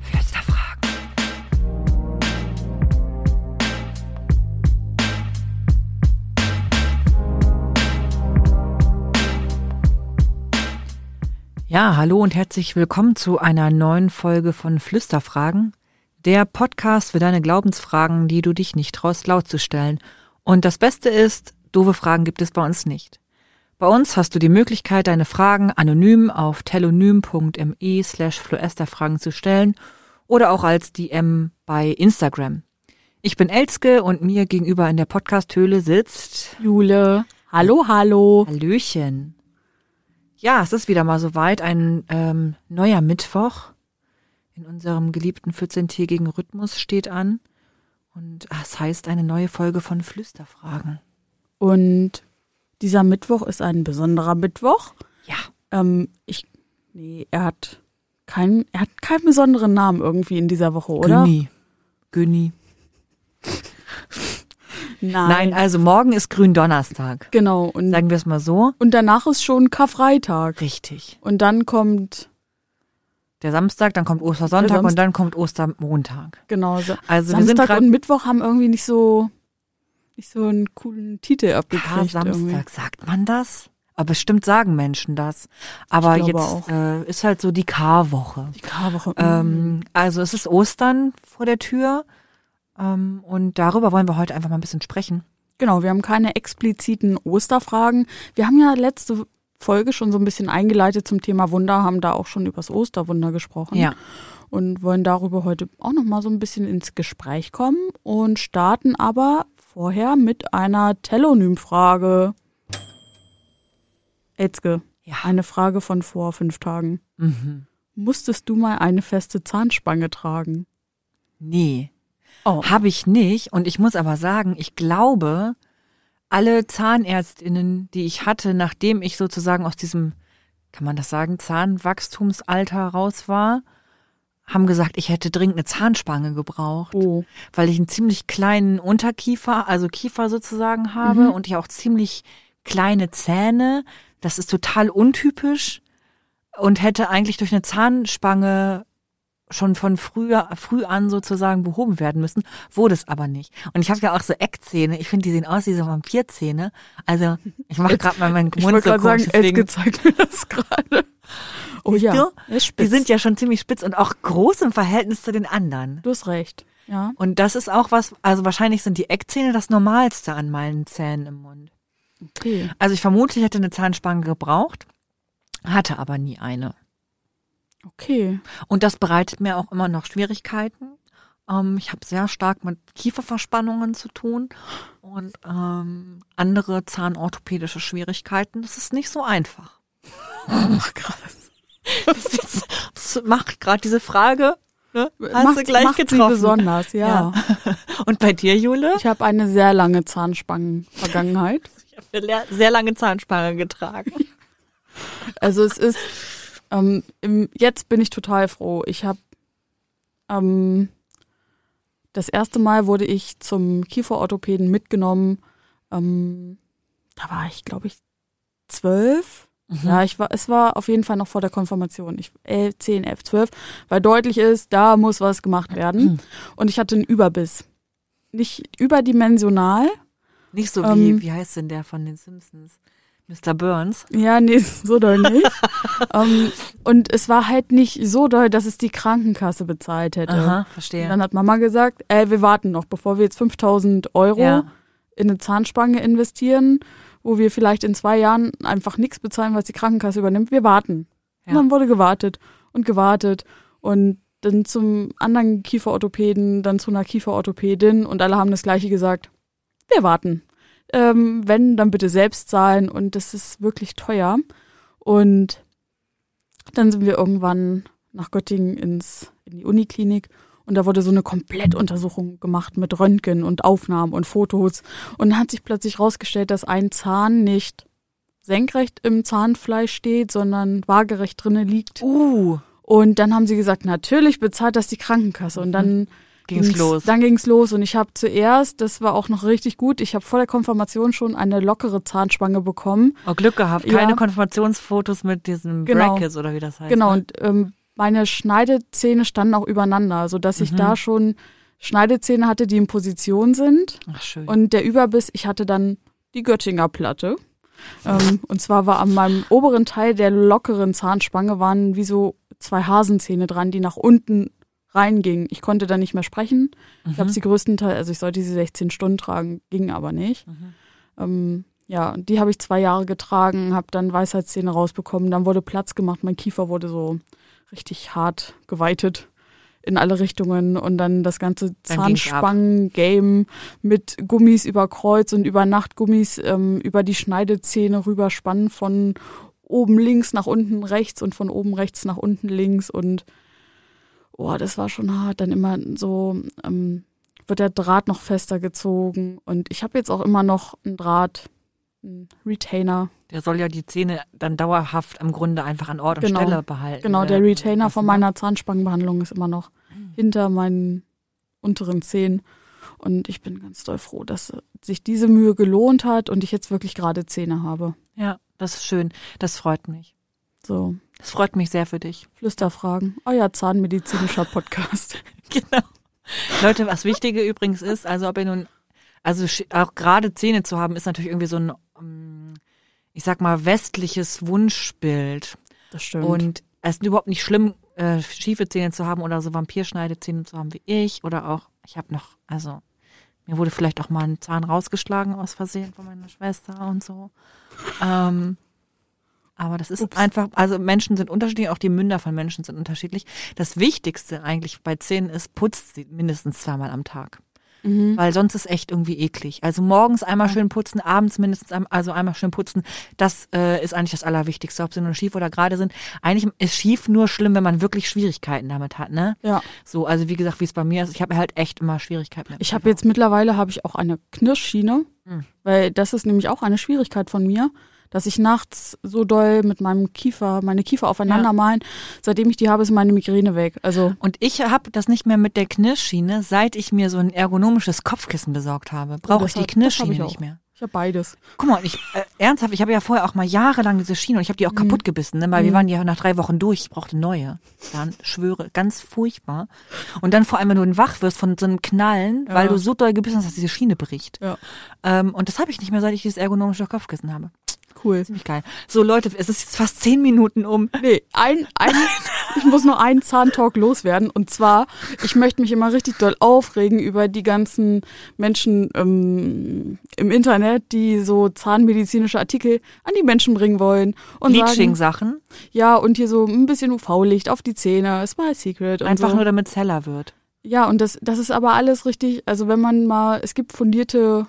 Flüsterfragen. Ja, hallo und herzlich willkommen zu einer neuen Folge von Flüsterfragen, der Podcast für deine Glaubensfragen, die du dich nicht traust laut zu stellen. Und das Beste ist, doofe Fragen gibt es bei uns nicht. Bei uns hast du die Möglichkeit, deine Fragen anonym auf telonym.me slash fluesterfragen zu stellen oder auch als DM bei Instagram. Ich bin Elske und mir gegenüber in der Podcasthöhle sitzt Jule. Hallo, hallo. Hallöchen. Ja, es ist wieder mal soweit, ein ähm, neuer Mittwoch in unserem geliebten 14-tägigen Rhythmus steht an. Und ah, es heißt eine neue Folge von Flüsterfragen. Und dieser Mittwoch ist ein besonderer Mittwoch. Ja. Ähm, ich, nee, er hat keinen, er hat keinen besonderen Namen irgendwie in dieser Woche, oder? Günni. Günni. Nein. Nein, also morgen ist Gründonnerstag. Genau. Und, Sagen wir es mal so. und danach ist schon Karfreitag. Richtig. Und dann kommt, Der Samstag, dann kommt Ostersonntag und dann kommt Ostermontag. genau, so. Also wir sind Samstag grad- und Mittwoch haben irgendwie nicht so, nicht so einen coolen Titel Ja, abgekriegt. irgendwie. Samstag, sagt man das? Aber bestimmt sagen Menschen das. Aber jetzt äh, ist halt so die Karwoche. Die Karwoche. Ähm, also es ist Ostern vor der Tür. Ähm, und darüber wollen wir heute einfach mal ein bisschen sprechen. Genau, wir haben keine expliziten Osterfragen. Wir haben ja letzte Folge schon so ein bisschen eingeleitet zum Thema Wunder, haben da auch schon übers Osterwunder gesprochen. Und wollen darüber heute auch noch mal so ein bisschen ins Gespräch kommen und starten aber vorher mit einer Telonym-Frage. Etzke, Ja. eine Frage von vor fünf Tagen. Mhm. Musstest du mal eine feste Zahnspange tragen? Nee, Oh. habe ich nicht. Und ich muss aber sagen, ich glaube, alle Zahnärztinnen, die ich hatte, nachdem ich sozusagen aus diesem, kann man das sagen, Zahnwachstumsalter raus war, haben gesagt, ich hätte dringend eine Zahnspange gebraucht. Oh. weil ich einen ziemlich kleinen Unterkiefer, also Kiefer sozusagen habe Mhm. und ich auch ziemlich kleine Zähne. Das ist total untypisch und hätte eigentlich durch eine Zahnspange schon von früher, früh an sozusagen behoben werden müssen, wurde es aber nicht. Und ich habe ja auch so Eckzähne. Ich finde, die sehen aus wie so Vampirzähne. Also ich mache gerade mal meinen Ich Mund wollte so gerade sagen, komisch, Etzke deswegen- zeigt mir das gerade. Oh ja, du? ist Die spitz. sind ja schon ziemlich spitz und auch groß im Verhältnis zu den anderen. Du hast recht. Ja. Und das ist auch was, also wahrscheinlich sind die Eckzähne das Normalste an meinen Zähnen im Mund. Okay. Also ich vermute, ich hätte eine Zahnspange gebraucht, hatte aber nie eine. Okay. Und das bereitet mir auch immer noch Schwierigkeiten. Ähm, ich habe sehr stark mit Kieferverspannungen zu tun und ähm, andere zahnorthopädische Schwierigkeiten. Das ist nicht so einfach. Ach, krass. Das, das macht gerade diese Frage. Ne? Hast macht, du gleich macht sie getroffen. besonders, ja. Und bei dir, Jule? Ich habe eine sehr lange Zahnspangen-Vergangenheit. Ich habe eine sehr lange Zahnspange getragen. Also es ist, ähm, im, jetzt bin ich total froh. Ich habe, ähm, das erste Mal wurde ich zum Kieferorthopäden mitgenommen. Ähm, da war ich, glaube ich, zwölf. Ja, ich war, es war auf jeden Fall noch vor der Konfirmation. Ich, elf, zehn, elf, zwölf, weil deutlich ist, da muss was gemacht werden. Und ich hatte einen Überbiss. Nicht überdimensional. Nicht so wie, Ähm, wie heißt denn der von den Simpsons? Mr. Burns. Ja, nee, so doll nicht. ähm, und es war halt nicht so doll, dass es die Krankenkasse bezahlt hätte. Aha, Und verstehe. dann hat Mama gesagt, ey, wir warten noch, bevor wir jetzt 5000 Euro Ja. in eine Zahnspange investieren, wo wir vielleicht in zwei Jahren einfach nichts bezahlen, was die Krankenkasse übernimmt. Wir warten. Ja. Und dann wurde gewartet und gewartet und dann zum anderen Kieferorthopäden, dann zu einer Kieferorthopädin und alle haben das gleiche gesagt. Wir warten. Ähm, wenn, dann bitte selbst zahlen und das ist wirklich teuer. Und dann sind wir irgendwann nach Göttingen ins, in die Uniklinik und da wurde so eine Komplettuntersuchung gemacht mit Röntgen und Aufnahmen und Fotos. Und dann hat sich plötzlich rausgestellt, dass ein Zahn nicht senkrecht im Zahnfleisch steht, sondern waagerecht drinne liegt. Uh. Und dann haben sie gesagt, natürlich bezahlt das die Krankenkasse. Und dann Ging's los. Dann ging's los und ich habe zuerst, das war auch noch richtig gut, ich habe vor der Konfirmation schon eine lockere Zahnspange bekommen. Oh, Glück gehabt. Keine Ja. Konfirmationsfotos mit diesen Genau. Brackets oder wie das heißt. Genau, ne? und ähm, meine Schneidezähne standen auch übereinander, sodass ich Mhm. da schon Schneidezähne hatte, die in Position sind. Ach, schön. Und der Überbiss, ich hatte dann die Göttinger Platte. Ähm, und zwar war an meinem oberen Teil der lockeren Zahnspange waren wie so zwei Hasenzähne dran, die nach unten reingingen. Ich konnte dann nicht mehr sprechen. Ich Mhm. habe sie größtenteils, also ich sollte sie 16 Stunden tragen, ging aber nicht. Mhm. Ähm, ja, die habe ich zwei Jahre getragen, habe dann Weisheitszähne rausbekommen, dann wurde Platz gemacht, mein Kiefer wurde so richtig hart geweitet in alle Richtungen und dann das ganze. Zahnspangen-Game mit Gummis über Kreuz und über Nachtgummis ähm, über die Schneidezähne rüberspannen von oben links nach unten rechts und von oben rechts nach unten links und oh, das war schon hart. Dann immer so ähm, wird der Draht noch fester gezogen und ich habe jetzt auch immer noch einen Draht, Retainer. Der soll ja die Zähne dann dauerhaft im Grunde einfach an Ort und Genau. Stelle behalten. Genau, äh, der Retainer von ne? meiner Zahnspangenbehandlung ist immer noch hinter meinen unteren Zähnen. Und ich bin ganz doll froh, dass sich diese Mühe gelohnt hat und ich jetzt wirklich gerade Zähne habe. Ja, das ist schön. Das freut mich. So, Das freut mich sehr für dich. Flüsterfragen, euer zahnmedizinischer Podcast. Genau. Leute, was Wichtige übrigens ist, also ob ihr nun, also auch gerade Zähne zu haben, ist natürlich irgendwie so ein, ich sag mal, westliches Wunschbild. Das stimmt. Und es ist überhaupt nicht schlimm, äh, schiefe Zähne zu haben oder so Vampirschneidezähne zu haben wie ich oder auch, ich habe noch, also mir wurde vielleicht auch mal ein Zahn rausgeschlagen aus Versehen von meiner Schwester und so. Ähm, aber das ist Ups. einfach, also Menschen sind unterschiedlich, auch die Münder von Menschen sind unterschiedlich. Das Wichtigste eigentlich bei Zähnen ist, putzt sie mindestens zweimal am Tag. Mhm. Weil sonst ist echt irgendwie eklig. Also morgens einmal schön putzen, abends mindestens ein, also einmal schön putzen. Das äh, ist eigentlich das Allerwichtigste, ob sie nur schief oder gerade sind. Eigentlich ist schief nur schlimm, wenn man wirklich Schwierigkeiten damit hat, ne? Ja, So, also wie gesagt, wie es bei mir ist, ich habe halt echt immer Schwierigkeiten mit. ich habe jetzt mittlerweile habe ich auch eine Knirschschiene, Mhm. weil das ist nämlich auch eine Schwierigkeit von mir, dass ich nachts so doll mit meinem Kiefer, meine Kiefer aufeinander Ja. malen. Seitdem ich die habe, ist meine Migräne weg. Also Und ich habe das nicht mehr mit der Knirschschiene, seit ich mir so ein ergonomisches Kopfkissen besorgt habe. Brauche Oh, das ich die Knirschschiene nicht mehr. ich habe beides. Guck mal, ich, äh, ernsthaft, ich habe ja vorher auch mal jahrelang diese Schiene und ich habe die auch kaputt gebissen, ne, weil wir Mhm. waren ja nach drei Wochen durch, ich brauchte neue. Dann schwöre, ganz furchtbar. Und dann vor allem, wenn du wach wirst von so einem Knallen, Ja. weil du so doll gebissen hast, dass diese Schiene bricht. Ja. Ähm, und das habe ich nicht mehr, seit ich dieses ergonomische Kopfkissen habe. Cool. Ziemlich geil. So Leute, es ist jetzt fast zehn Minuten um. Nee, ein, ein, ich muss nur einen Zahntalk loswerden. Und zwar, ich möchte mich immer richtig doll aufregen über die ganzen Menschen ähm, im Internet, die so zahnmedizinische Artikel an die Menschen bringen wollen. Und sagen, Bleaching-Sachen, ja, und hier so ein bisschen UV-Licht auf die Zähne, ist mal Secret. Und einfach so. nur damit es heller wird. Ja, und das, das ist aber alles richtig, also wenn man mal, es gibt fundierte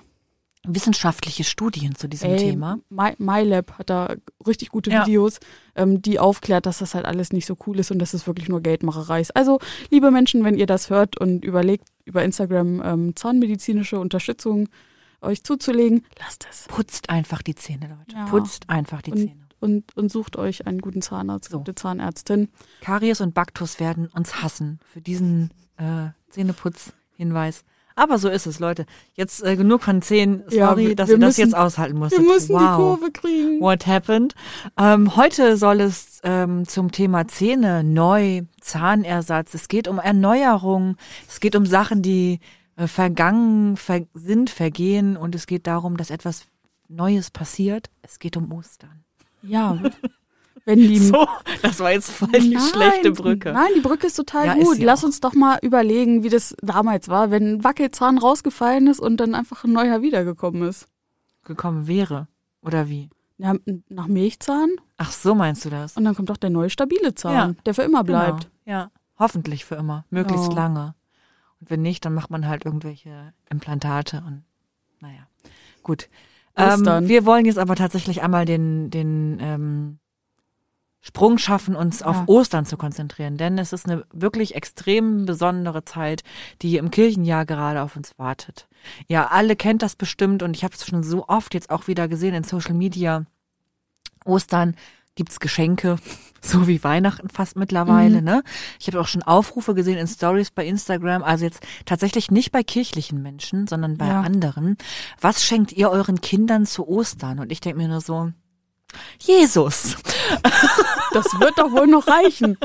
Wissenschaftliche Studien zu diesem Ey, Thema. My, MyLab hat da richtig gute Ja. Videos, ähm, die aufklärt, dass das halt alles nicht so cool ist und dass es wirklich nur Geldmacherei ist. Also, liebe Menschen, wenn ihr das hört und überlegt, über Instagram ähm, zahnmedizinische Unterstützung euch zuzulegen, lasst es. Putzt einfach die Zähne, Leute. Ja. Putzt einfach die Und- Zähne. Und, und sucht euch einen guten Zahnarzt, So. gute Zahnärztin. Karies und Baktus werden uns hassen für diesen äh, Zähneputz-Hinweis. Aber so ist es, Leute. Jetzt äh, genug von. Ja, Sorry, wir- dass wir ihr das müssen- jetzt aushalten musstet. Wir müssen wow. die Kurve kriegen. What happened? Ähm, heute soll es ähm, zum Thema Zähne neu, Zahnersatz. Es geht um Erneuerung. Es geht um Sachen, die äh, vergangen ver sind, vergehen. Und es geht darum, dass etwas Neues passiert. Es geht um Ostern. Ja. Wenn die So, das war jetzt voll die Nein, schlechte Brücke. Nein, die Brücke ist total Ja, ist gut. sie Lass auch. uns doch mal überlegen, wie das damals war, wenn ein Wackelzahn rausgefallen ist und dann einfach ein neuer wiedergekommen ist. Gekommen wäre. Oder wie? Ja, nach Milchzahn Ach, so meinst du das? und dann kommt doch der neue stabile Zahn, Ja, der für immer bleibt. Genau. Ja, hoffentlich für immer, möglichst Ja. lange. Und wenn nicht, dann macht man halt irgendwelche Implantate und naja, gut. Ähm, wir wollen jetzt aber tatsächlich einmal den, den ähm, Sprung schaffen, uns auf Ja. Ostern zu konzentrieren, denn es ist eine wirklich extrem besondere Zeit, die im Kirchenjahr gerade auf uns wartet. Ja, alle kennt das bestimmt und ich habe es schon so oft jetzt auch wieder gesehen in Social Media. Ostern, gibt's Geschenke, so wie Weihnachten fast mittlerweile, Mhm. ne? Ich habe auch schon Aufrufe gesehen in Stories bei Instagram, also jetzt tatsächlich nicht bei kirchlichen Menschen, sondern bei Ja. anderen. Was schenkt ihr euren Kindern zu Ostern? Und ich denke mir nur so, Jesus. Das wird doch wohl noch reichen.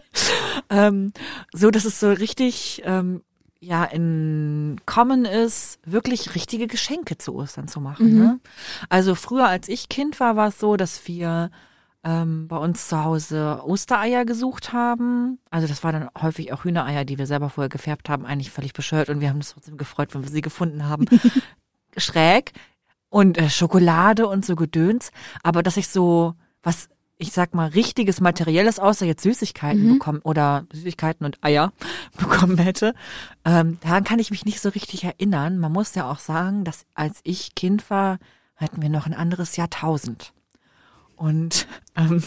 ähm, so, dass es so richtig ähm, ja in Common ist, wirklich richtige Geschenke zu Ostern zu machen. Mhm. Ne? Also früher, als ich Kind war, war es so, dass wir ähm, bei uns zu Hause Ostereier gesucht haben. Also das war dann häufig auch Hühnereier, die wir selber vorher gefärbt haben, eigentlich völlig bescheuert und wir haben uns trotzdem gefreut, wenn wir sie gefunden haben. Schräg und äh, Schokolade und so Gedöns, aber dass ich so was ich sag mal richtiges materielles außer jetzt Süßigkeiten Mhm. bekommen oder Süßigkeiten und Eier bekommen hätte, ähm, daran kann ich mich nicht so richtig erinnern. Man muss ja auch sagen, dass als ich Kind war, hatten wir noch ein anderes Jahrtausend. Und ähm,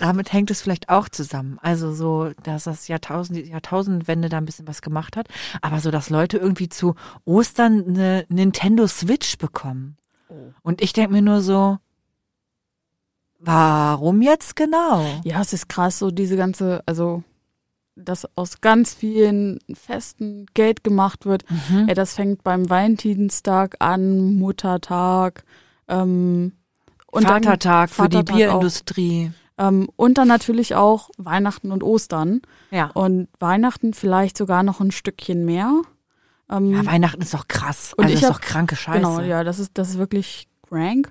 damit hängt es vielleicht auch zusammen. Also so, dass das Jahrtausend, die Jahrtausendwende da ein bisschen was gemacht hat. Aber so, dass Leute irgendwie zu Ostern eine Nintendo Switch bekommen. Und ich denke mir nur so, warum jetzt genau? Ja, es ist krass, so diese ganze, also dass aus ganz vielen Festen Geld gemacht wird. Mhm. Ja, das fängt beim Valentinstag an, Muttertag, ähm, und dann- Vatertag für die Vatertag Bierindustrie. Ähm, und dann natürlich auch Weihnachten und Ostern. Ja. Und Weihnachten vielleicht sogar noch ein Stückchen mehr. Ähm, ja, Weihnachten ist doch krass. Und also ich ist hab- doch kranke Scheiße. Genau, ja, das ist, das ist wirklich crank.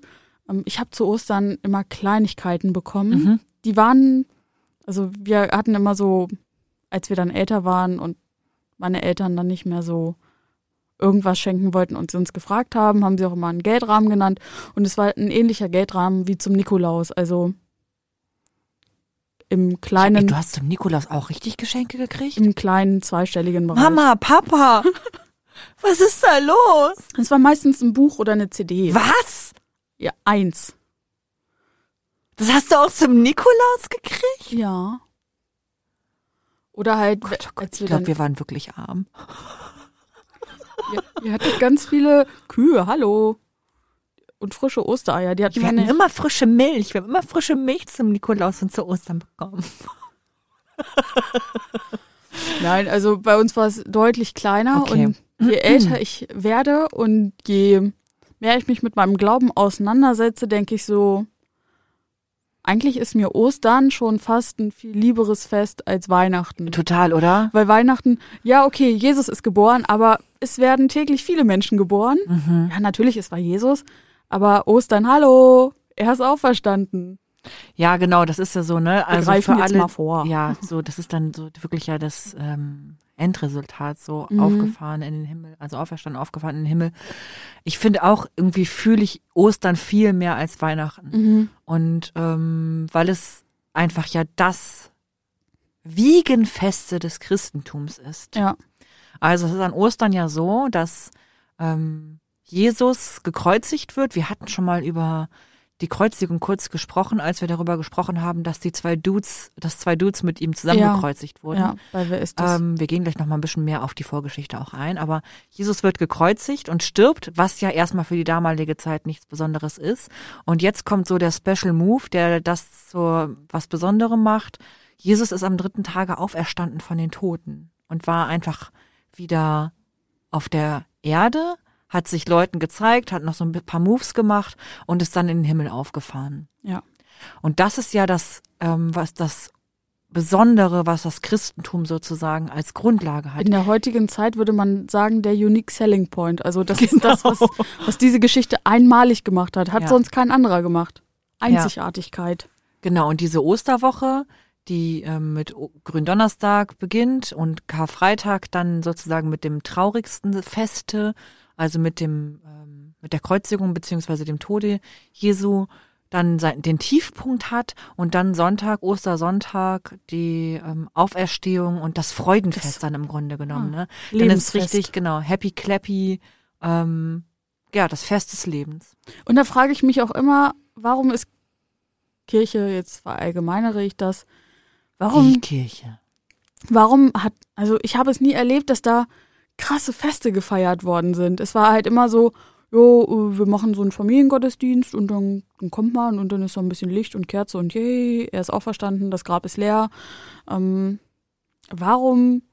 Ähm, ich habe zu Ostern immer Kleinigkeiten bekommen. Mhm. Die waren, also wir hatten immer so, als wir dann älter waren und meine Eltern dann nicht mehr so irgendwas schenken wollten und sie uns gefragt haben, haben sie auch immer einen Geldrahmen genannt. Und es war ein ähnlicher Geldrahmen wie zum Nikolaus. Also im Ey, kleinen, du hast zum Nikolaus auch richtig Geschenke gekriegt? im kleinen zweistelligen Bereich. Mama, Papa, was ist da los? Es war meistens ein Buch oder eine CD. Was? Ja, eins. Das hast du auch zum Nikolaus gekriegt? Ja. Oder halt, Gott, oh Gott, ich glaube, wir waren wirklich arm. Ihr, ihr hattet ganz viele Kühe, hallo. Und frische Ostereier. Die hatten Wir hatten immer frische Milch. Wir haben immer frische Milch zum Nikolaus und zu Ostern bekommen. Nein, also bei uns war es deutlich kleiner Okay. und je älter ich werde und je mehr ich mich mit meinem Glauben auseinandersetze, denke ich so, eigentlich ist mir Ostern schon fast ein viel lieberes Fest als Weihnachten. Total, oder? Weil Weihnachten, ja, okay, Jesus ist geboren, aber es werden täglich viele Menschen geboren. Mhm. Ja, natürlich, es war Jesus, aber Ostern, hallo, er ist auferstanden. Ja, genau, das ist ja so, ne? Wir Also greifen für jetzt alle, mal vor. Ja, so, das ist dann so wirklich ja das ähm, Endresultat, so Mhm. aufgefahren in den Himmel, also auferstanden, aufgefahren in den Himmel. Ich finde auch, irgendwie fühle ich Ostern viel mehr als Weihnachten. Mhm. Und ähm, weil es einfach ja das Wiegenfeste des Christentums ist. Ja. Also es ist an Ostern ja so, dass ähm, Jesus gekreuzigt wird. Wir hatten schon mal über die Kreuzigung kurz gesprochen, als wir darüber gesprochen haben, dass die zwei Dudes, dass zwei Dudes mit ihm zusammen Ja. gekreuzigt wurden. Ja, weil wer ist das? Ähm, wir gehen gleich noch mal ein bisschen mehr auf die Vorgeschichte auch ein, aber Jesus wird gekreuzigt und stirbt, was ja erstmal für die damalige Zeit nichts Besonderes ist. Und jetzt kommt so der Special Move, der das so was Besonderem macht. Jesus ist am dritten Tage auferstanden von den Toten und war einfach wieder auf der Erde, hat sich Leuten gezeigt, hat noch so ein paar Moves gemacht und ist dann in den Himmel aufgefahren. Ja. Und das ist ja das, ähm, was das Besondere, was das Christentum sozusagen als Grundlage hat. In der heutigen Zeit würde man sagen, der Unique Selling Point. Also das ist das, was, was diese Geschichte einmalig gemacht hat. Hat Ja. sonst kein anderer gemacht. Einzigartigkeit. Genau, und diese Osterwoche, die ähm, mit Gründonnerstag beginnt und Karfreitag dann sozusagen mit dem traurigsten Feste, also mit dem ähm, mit der Kreuzigung beziehungsweise dem Tode Jesu, dann den Tiefpunkt hat und dann Sonntag, Ostersonntag, die ähm, Auferstehung und das Freudenfest Das- dann im Grunde genommen. Ah, ne? Dann ist Lebensfest. richtig, genau, happy clappy, ähm, ja, das Fest des Lebens. Und da frage ich mich auch immer, warum ist Kirche, jetzt verallgemeinere ich das, Die warum, Kirche. warum hat, also ich habe es nie erlebt, dass da krasse Feste gefeiert worden sind. Es war halt immer so, jo, wir machen so einen Familiengottesdienst und dann, dann kommt man und dann ist so ein bisschen Licht und Kerze und yay, er ist auch verstanden, das Grab ist leer. Ähm, warum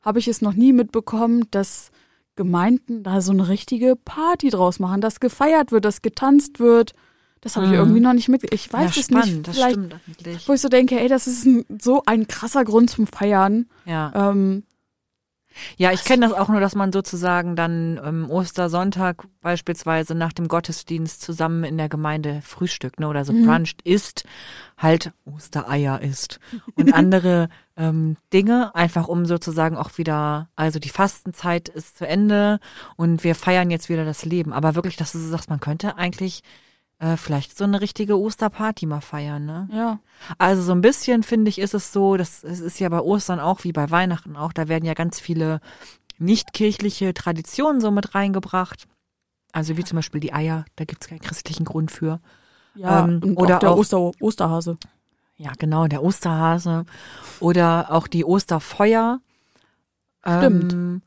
habe ich es noch nie mitbekommen, dass Gemeinden da so eine richtige Party draus machen, dass gefeiert wird, dass getanzt wird? Das habe ich Mhm. irgendwie noch nicht mit. Ich weiß ja, es spannend, nicht. das Vielleicht, stimmt eigentlich. wo ich so denke, ey, das ist ein, so ein krasser Grund zum Feiern. Ja. Ähm, Ja, ich kenne das auch nur, dass man sozusagen dann ähm, Ostersonntag beispielsweise nach dem Gottesdienst zusammen in der Gemeinde frühstückt, ne, oder so Mhm. bruncht isst, halt Ostereier isst und andere ähm, Dinge, einfach um sozusagen auch wieder, also die Fastenzeit ist zu Ende und wir feiern jetzt wieder das Leben. Aber wirklich, dass du so sagst, man könnte eigentlich äh, vielleicht so eine richtige Osterparty mal feiern, ne? ja. Also so ein bisschen finde ich ist es so, das ist ja bei Ostern auch wie bei Weihnachten auch, da werden ja ganz viele nicht-kirchliche Traditionen so mit reingebracht. Also wie zum Beispiel die Eier, da gibt es keinen christlichen Grund für. Ja, Ähm, oder auch der auch- Oster, Osterhase. Ja, genau, der Osterhase oder auch die Osterfeuer, Stimmt. ähm,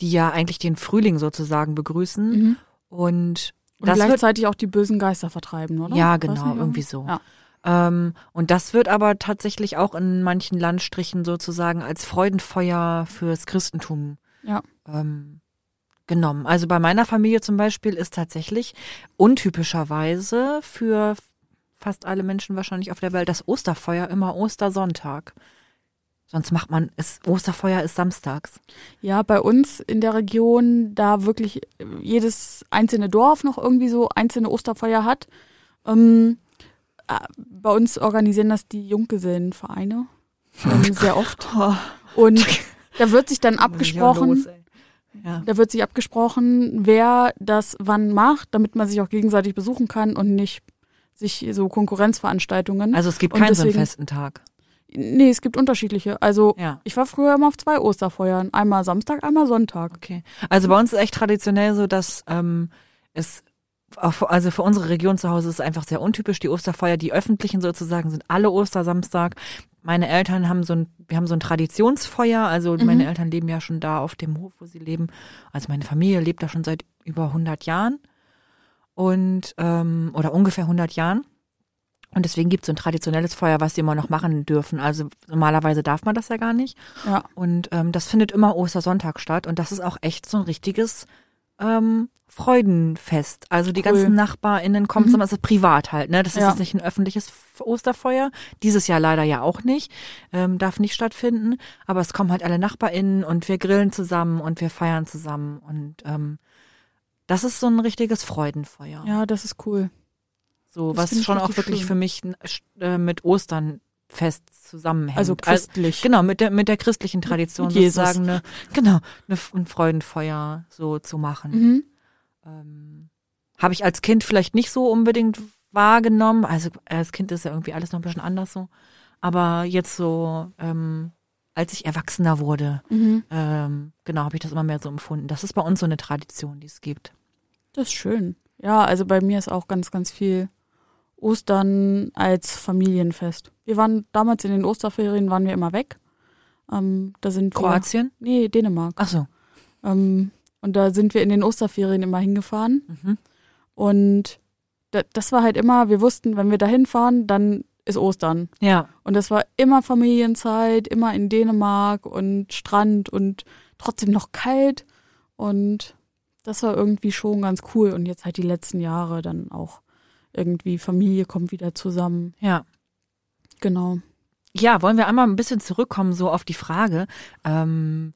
die ja eigentlich den Frühling sozusagen begrüßen. Mhm. Und Und das gleichzeitig auch die bösen Geister vertreiben, oder? Ja, genau, nicht, irgendwie so. Ja. Ähm, und das wird aber tatsächlich auch in manchen Landstrichen sozusagen als Freudenfeuer fürs Christentum Ja. ähm, genommen. Also bei meiner Familie zum Beispiel ist tatsächlich untypischerweise für fast alle Menschen wahrscheinlich auf der Welt das Osterfeuer immer Ostersonntag. Sonst macht man es, Osterfeuer ist samstags. Ja, bei uns in der Region, da wirklich jedes einzelne Dorf noch irgendwie so einzelne Osterfeuer hat. Ähm, äh, bei uns organisieren das die Junggesellenvereine ähm, sehr oft. Und da wird sich dann abgesprochen, ja. da wird sich abgesprochen, wer das wann macht, damit man sich auch gegenseitig besuchen kann und nicht sich so Konkurrenzveranstaltungen. Also es gibt keinen so festen Tag. Nee, es gibt unterschiedliche. Also Ja. ich war früher immer auf zwei Osterfeuern. Einmal Samstag, einmal Sonntag. Okay. Also bei uns ist echt traditionell so, dass ähm, es auch also für unsere Region zu Hause ist es einfach sehr untypisch. Die Osterfeuer, die öffentlichen sozusagen, sind alle Ostersamstag. Meine Eltern haben so ein, wir haben so ein Traditionsfeuer. Also Mhm. meine Eltern leben ja schon da auf dem Hof, wo sie leben. Also meine Familie lebt da schon seit über 100 Jahren und ähm, oder ungefähr 100 Jahren. Und deswegen gibt es so ein traditionelles Feuer, was sie immer noch machen dürfen. Also normalerweise darf man das ja gar nicht. Ja. Und ähm, das findet immer Ostersonntag statt. Und das ist auch echt so ein richtiges ähm, Freudenfest. Also die Cool. ganzen NachbarInnen kommen, Mhm. das ist privat halt, ne? Das ist Ja. jetzt nicht ein öffentliches Osterfeuer. Dieses Jahr leider ja auch nicht. Ähm, darf nicht stattfinden. Aber es kommen halt alle NachbarInnen und wir grillen zusammen und wir feiern zusammen. Und ähm, das ist so ein richtiges Freudenfeuer. Ja, das ist cool. So, das was schon auch wirklich schön. für mich äh, mit Ostern fest zusammenhängt. Also christlich. Genau, mit der, mit der christlichen Tradition Mit Jesus. sozusagen eine, genau, eine, ein Freudenfeuer so zu machen. Mhm. Ähm, Habe ich als Kind vielleicht nicht so unbedingt wahrgenommen. Also als Kind ist ja irgendwie alles noch ein bisschen anders so. Aber jetzt so, ähm, als ich erwachsener wurde, Mhm. ähm, genau, habe ich das immer mehr so empfunden. Das ist bei uns so eine Tradition, die es gibt. Das ist schön. Ja, also bei mir ist auch ganz, ganz viel Ostern als Familienfest. Wir waren damals in den Osterferien, waren wir immer weg. Ähm, da sind wir, Kroatien? Nee, Dänemark. Ach so. Ähm, und da sind wir in den Osterferien immer hingefahren. Mhm. Und da, das war halt immer, wir wussten, wenn wir da hinfahren, dann ist Ostern. Ja, Und das war immer Familienzeit, immer in Dänemark und Strand und trotzdem noch kalt. Und das war irgendwie schon ganz cool. Und jetzt halt die letzten Jahre dann auch irgendwie Familie kommt wieder zusammen. ja. Genau. Ja, wollen wir einmal ein bisschen zurückkommen so auf die Frage, ähm,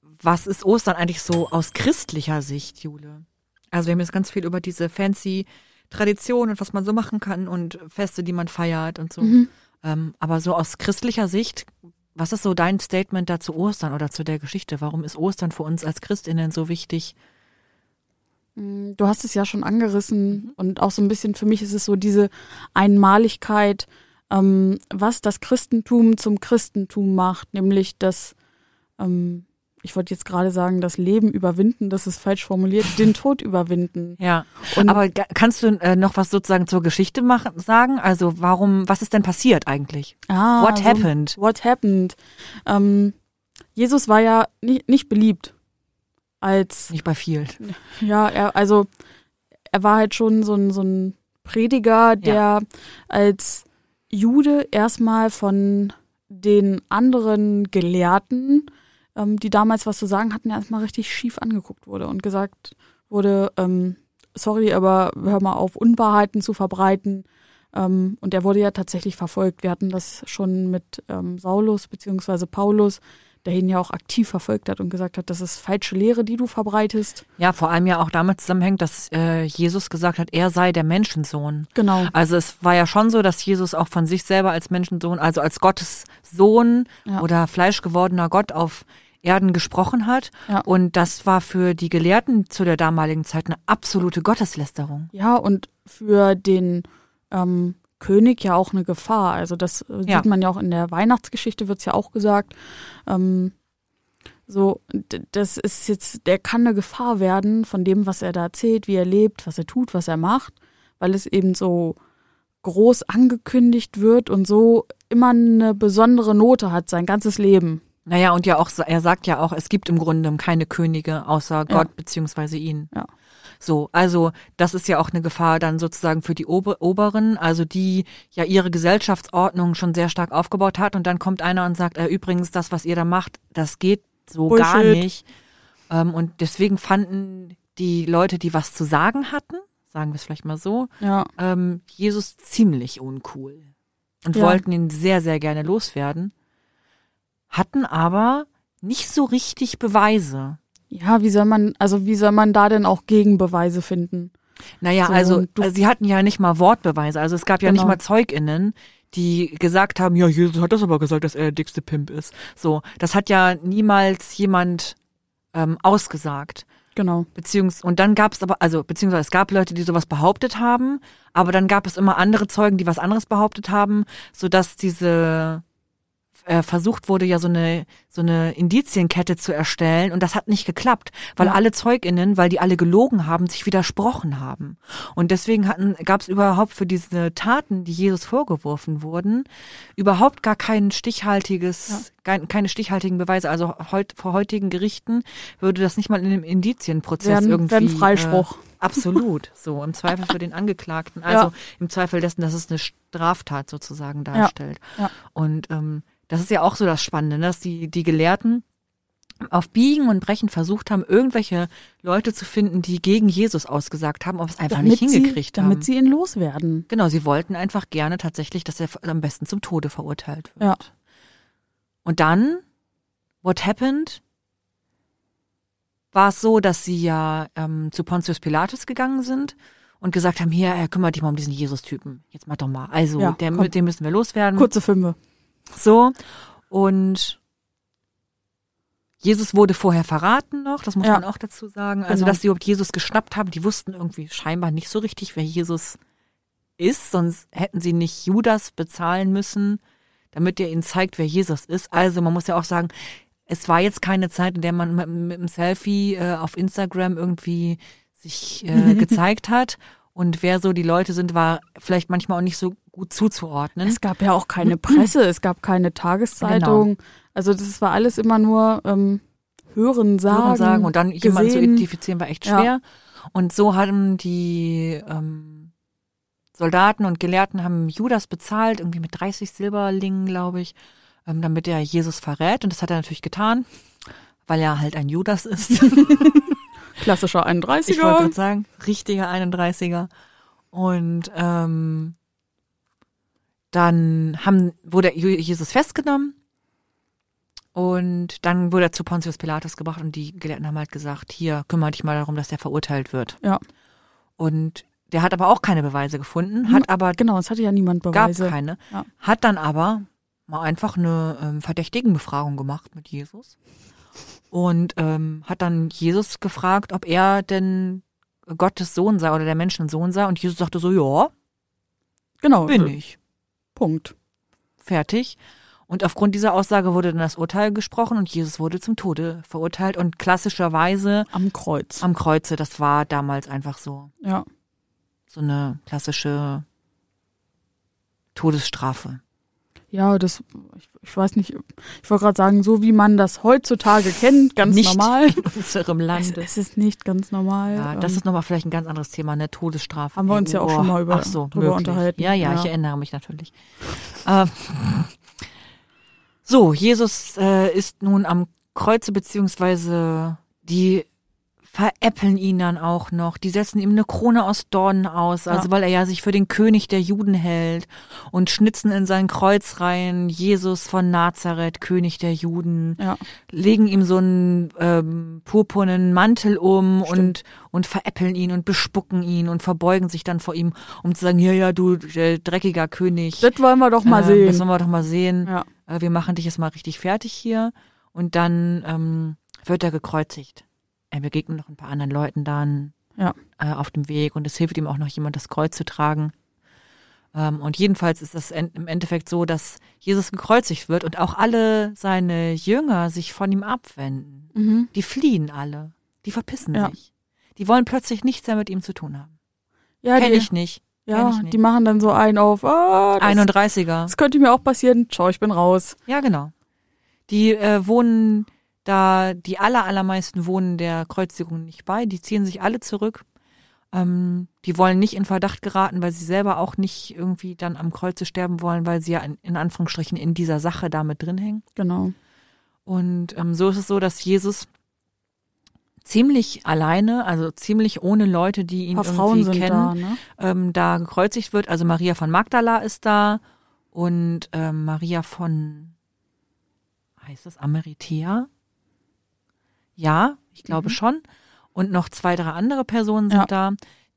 was ist Ostern eigentlich so aus christlicher Sicht, Jule? Also wir haben jetzt ganz viel über diese fancy Tradition und was man so machen kann und Feste, die man feiert und so. Mhm. Ähm, aber so aus christlicher Sicht, was ist so dein Statement da zu Ostern oder zu der Geschichte? Warum ist Ostern für uns als Christinnen so wichtig? Mm, Du hast es ja schon angerissen und auch so ein bisschen für mich ist es so diese Einmaligkeit, ähm, was das Christentum zum Christentum macht, nämlich das, ähm, ich wollte jetzt gerade sagen, das Leben überwinden, das ist falsch formuliert, den Tod überwinden. Ja, Und aber kannst du äh, noch was sozusagen zur Geschichte machen, sagen? Also warum, was ist denn passiert eigentlich? ah, What so- happened? What happened? Ähm, Jesus war ja nicht, nicht beliebt. Als Nicht bei vielen. ja, er, also er war halt schon so ein, so ein Prediger, der als Jude erstmal von den anderen Gelehrten, ähm, die damals was zu sagen hatten, erstmal richtig schief angeguckt wurde und gesagt wurde, ähm, sorry, aber hör mal auf, Unwahrheiten zu verbreiten. Ähm, und er wurde ja tatsächlich verfolgt. Wir hatten das schon mit ähm, Saulus beziehungsweise Paulus, der ihn ja auch aktiv verfolgt hat und gesagt hat, das ist falsche Lehre, die du verbreitest. Ja, vor allem ja auch damit zusammenhängt, dass äh, Jesus gesagt hat, er sei der Menschensohn. Genau. Also es war ja schon so, dass Jesus auch von sich selber als Menschensohn, also als Gottes Sohn Ja. oder fleischgewordener Gott auf Erden gesprochen hat. Ja. Und das war für die Gelehrten zu der damaligen Zeit eine absolute Gotteslästerung. Ja, und für den ähm, König ja auch eine Gefahr. Also das äh, Ja. sieht man ja auch in der Weihnachtsgeschichte, wird's ja auch gesagt. Ähm, so, das ist jetzt, der kann eine Gefahr werden von dem, was er da erzählt, wie er lebt, was er tut, was er macht, weil es eben so groß angekündigt wird und so immer eine besondere Note hat, sein ganzes Leben. Naja, und ja auch, er sagt ja auch, es gibt im Grunde keine Könige außer Ja. Gott beziehungsweise ihn. Ja. So, also das ist ja auch eine Gefahr dann sozusagen für die Ober Oberen, also die ja ihre Gesellschaftsordnung schon sehr stark aufgebaut hat und dann kommt einer und sagt, äh, übrigens, das, was ihr da macht, das geht so gar Bullshit. nicht. Ähm, und deswegen fanden die Leute, die was zu sagen hatten, sagen wir es vielleicht mal so, Ja, ähm, Jesus ziemlich uncool und Ja. wollten ihn sehr, sehr gerne loswerden, hatten aber nicht so richtig Beweise. Ja, wie soll man, also wie soll man da denn auch Gegenbeweise finden? Naja, So, also, sie hatten ja nicht mal Wortbeweise. Also es gab ja nicht Genau. mal ZeugInnen, die gesagt haben, ja, Jesus hat das aber gesagt, dass er der dickste Pimp ist. So, das hat ja niemals jemand ähm, ausgesagt. Genau. Beziehungs und dann gab es aber, also beziehungsweise es gab Leute, die sowas behauptet haben, aber dann gab es immer andere Zeugen, die was anderes behauptet haben, sodass diese äh, versucht wurde, ja so eine so eine Indizienkette zu erstellen und das hat nicht geklappt, weil Ja. alle ZeugInnen, weil die alle gelogen haben, sich widersprochen haben. Und deswegen hatten gab es überhaupt für diese Taten, die Jesus vorgeworfen wurden, überhaupt gar kein stichhaltiges, kein, keine stichhaltigen Beweise. Also heut, vor heutigen Gerichten würde das nicht mal in einem Indizienprozess Werden, irgendwie. werden Freispruch. Äh, absolut. So, im Zweifel für den Angeklagten. Also Ja. im Zweifel dessen, dass es eine Straftat sozusagen darstellt. Ja. Und ähm, das ist ja auch so das Spannende, ne, dass die, die Gelehrten auf Biegen und Brechen versucht haben, irgendwelche Leute zu finden, die gegen Jesus ausgesagt haben, aber es einfach nicht hingekriegt sie, haben. Damit sie ihn loswerden. Genau, sie wollten einfach gerne tatsächlich, dass er am besten zum Tode verurteilt wird. Ja. Und dann, what happened? War es so, dass sie ja ähm, zu Pontius Pilatus gegangen sind und gesagt haben, hier, er kümmert dich mal um diesen Jesus-Typen. Jetzt mach doch mal. Also, Ja, der, komm. den müssen wir loswerden. Kurze Filme. So. Und Jesus wurde vorher verraten noch, das muss Ja. man auch dazu sagen. Also, Genau. dass sie überhaupt Jesus geschnappt haben, die wussten irgendwie scheinbar nicht so richtig, wer Jesus ist, sonst hätten sie nicht Judas bezahlen müssen, damit er ihnen zeigt, wer Jesus ist. Also, man muss ja auch sagen, es war jetzt keine Zeit, in der man mit, mit einem Selfie äh, auf Instagram irgendwie sich äh, gezeigt hat. Und wer so die Leute sind, war vielleicht manchmal auch nicht so gut zuzuordnen. Es gab ja auch keine Presse, es gab keine Tageszeitung. Also das war alles immer nur ähm, Hören, Sagen. hören sagen und dann jemanden zu gesehen. identifizieren war echt Ja. schwer. Und so haben die ähm, Soldaten und Gelehrten haben Judas bezahlt, irgendwie mit 30 Silberlingen, glaube ich, ähm, damit er Jesus verrät. Und das hat er natürlich getan, weil er halt ein Judas ist. Klassischer 31er. Ich wollte gerade sagen, richtiger 31er. Und ähm, dann haben, wurde Jesus festgenommen und dann wurde er zu Pontius Pilatus gebracht und die Gelehrten haben halt gesagt, hier, kümmere dich mal darum, dass der verurteilt wird. Ja. Und der hat aber auch keine Beweise gefunden, hat aber, Genau, es hatte ja niemand gab Beweise. keine, Ja. hat dann aber mal einfach eine ähm, Verdächtigenbefragung gemacht mit Jesus und ähm, hat dann Jesus gefragt, ob er denn Gottes Sohn sei oder der Menschen Sohn sei und Jesus sagte so, ja, Genau. bin äh, ich. Punkt. Fertig. Und aufgrund dieser Aussage wurde dann das Urteil gesprochen und Jesus wurde zum Tode verurteilt und klassischerweise Am Kreuz. am Kreuze, das war damals einfach so, ja. so eine klassische Todesstrafe. Ja, das, ich, ich weiß nicht, ich wollte gerade sagen, so wie man das heutzutage kennt, ganz Nicht normal. in unserem Es, Lande. es ist nicht ganz normal. Ja, das ähm, ist nochmal vielleicht ein ganz anderes Thema, ne? Todesstrafe. Haben wir uns ja auch Oh, schon mal über- ach so, drüber möglich. unterhalten. Ja, ja, Ja. ich erinnere mich natürlich. Ähm, so, Jesus äh, ist nun am Kreuze, beziehungsweise die veräppeln ihn dann auch noch. Die setzen ihm eine Krone aus Dornen aus, also Ja. weil er ja sich für den König der Juden hält und schnitzen in sein Kreuz rein, Jesus von Nazareth, König der Juden ja, legen ihm so einen ähm, purpurnen Mantel um Stimmt. und und veräppeln ihn und bespucken ihn und verbeugen sich dann vor ihm, um zu sagen, ja, ja, du äh, dreckiger König. das wollen wir doch mal äh, Das sehen. wollen wir doch mal sehen. Ja, Äh, wir machen dich jetzt mal richtig fertig hier. Und dann ähm, wird er gekreuzigt. Er begegnet noch ein paar anderen Leuten dann Ja. äh, auf dem Weg und es hilft ihm auch noch jemand, das Kreuz zu tragen. Ähm, und jedenfalls ist das im Endeffekt so, dass Jesus gekreuzigt wird und auch alle seine Jünger sich von ihm abwenden. mhm. Die fliehen alle. Die verpissen Ja. sich. Die wollen plötzlich nichts mehr mit ihm zu tun haben. ja, Kenn die, ich nicht. ja, ich nicht. die machen dann so einen auf, ah, das, 31er. das könnte mir auch passieren. Ciao, ich bin raus. Ja, genau. Die äh, wohnen da, die aller, allermeisten wohnen der Kreuzigung nicht bei. Die ziehen sich alle zurück. Ähm, die wollen nicht in Verdacht geraten, weil sie selber auch nicht irgendwie dann am Kreuze sterben wollen, weil sie ja in, in Anführungsstrichen in dieser Sache da mit drin hängen. Genau. Und ähm, so ist es so, dass Jesus ziemlich alleine, also ziemlich ohne Leute, die ihn irgendwie kennen, da, ne? ähm, da gekreuzigt wird. Also Maria von Magdala ist da und ähm, Maria von, heißt das Ameritea? Ja, ich glaube Mhm. schon. Und noch zwei, drei andere Personen sind Ja. da,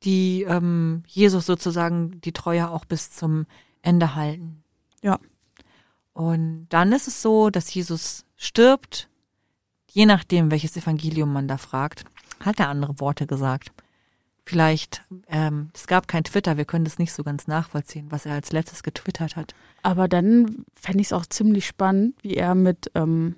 die ähm, Jesus sozusagen die Treue auch bis zum Ende halten. Ja. Und dann ist es so, dass Jesus stirbt, je nachdem, welches Evangelium man da fragt, hat er andere Worte gesagt. Vielleicht, ähm, es gab kein Twitter, wir können das nicht so ganz nachvollziehen, was er als letztes getwittert hat. Aber dann fände ich es auch ziemlich spannend, wie er mit ähm,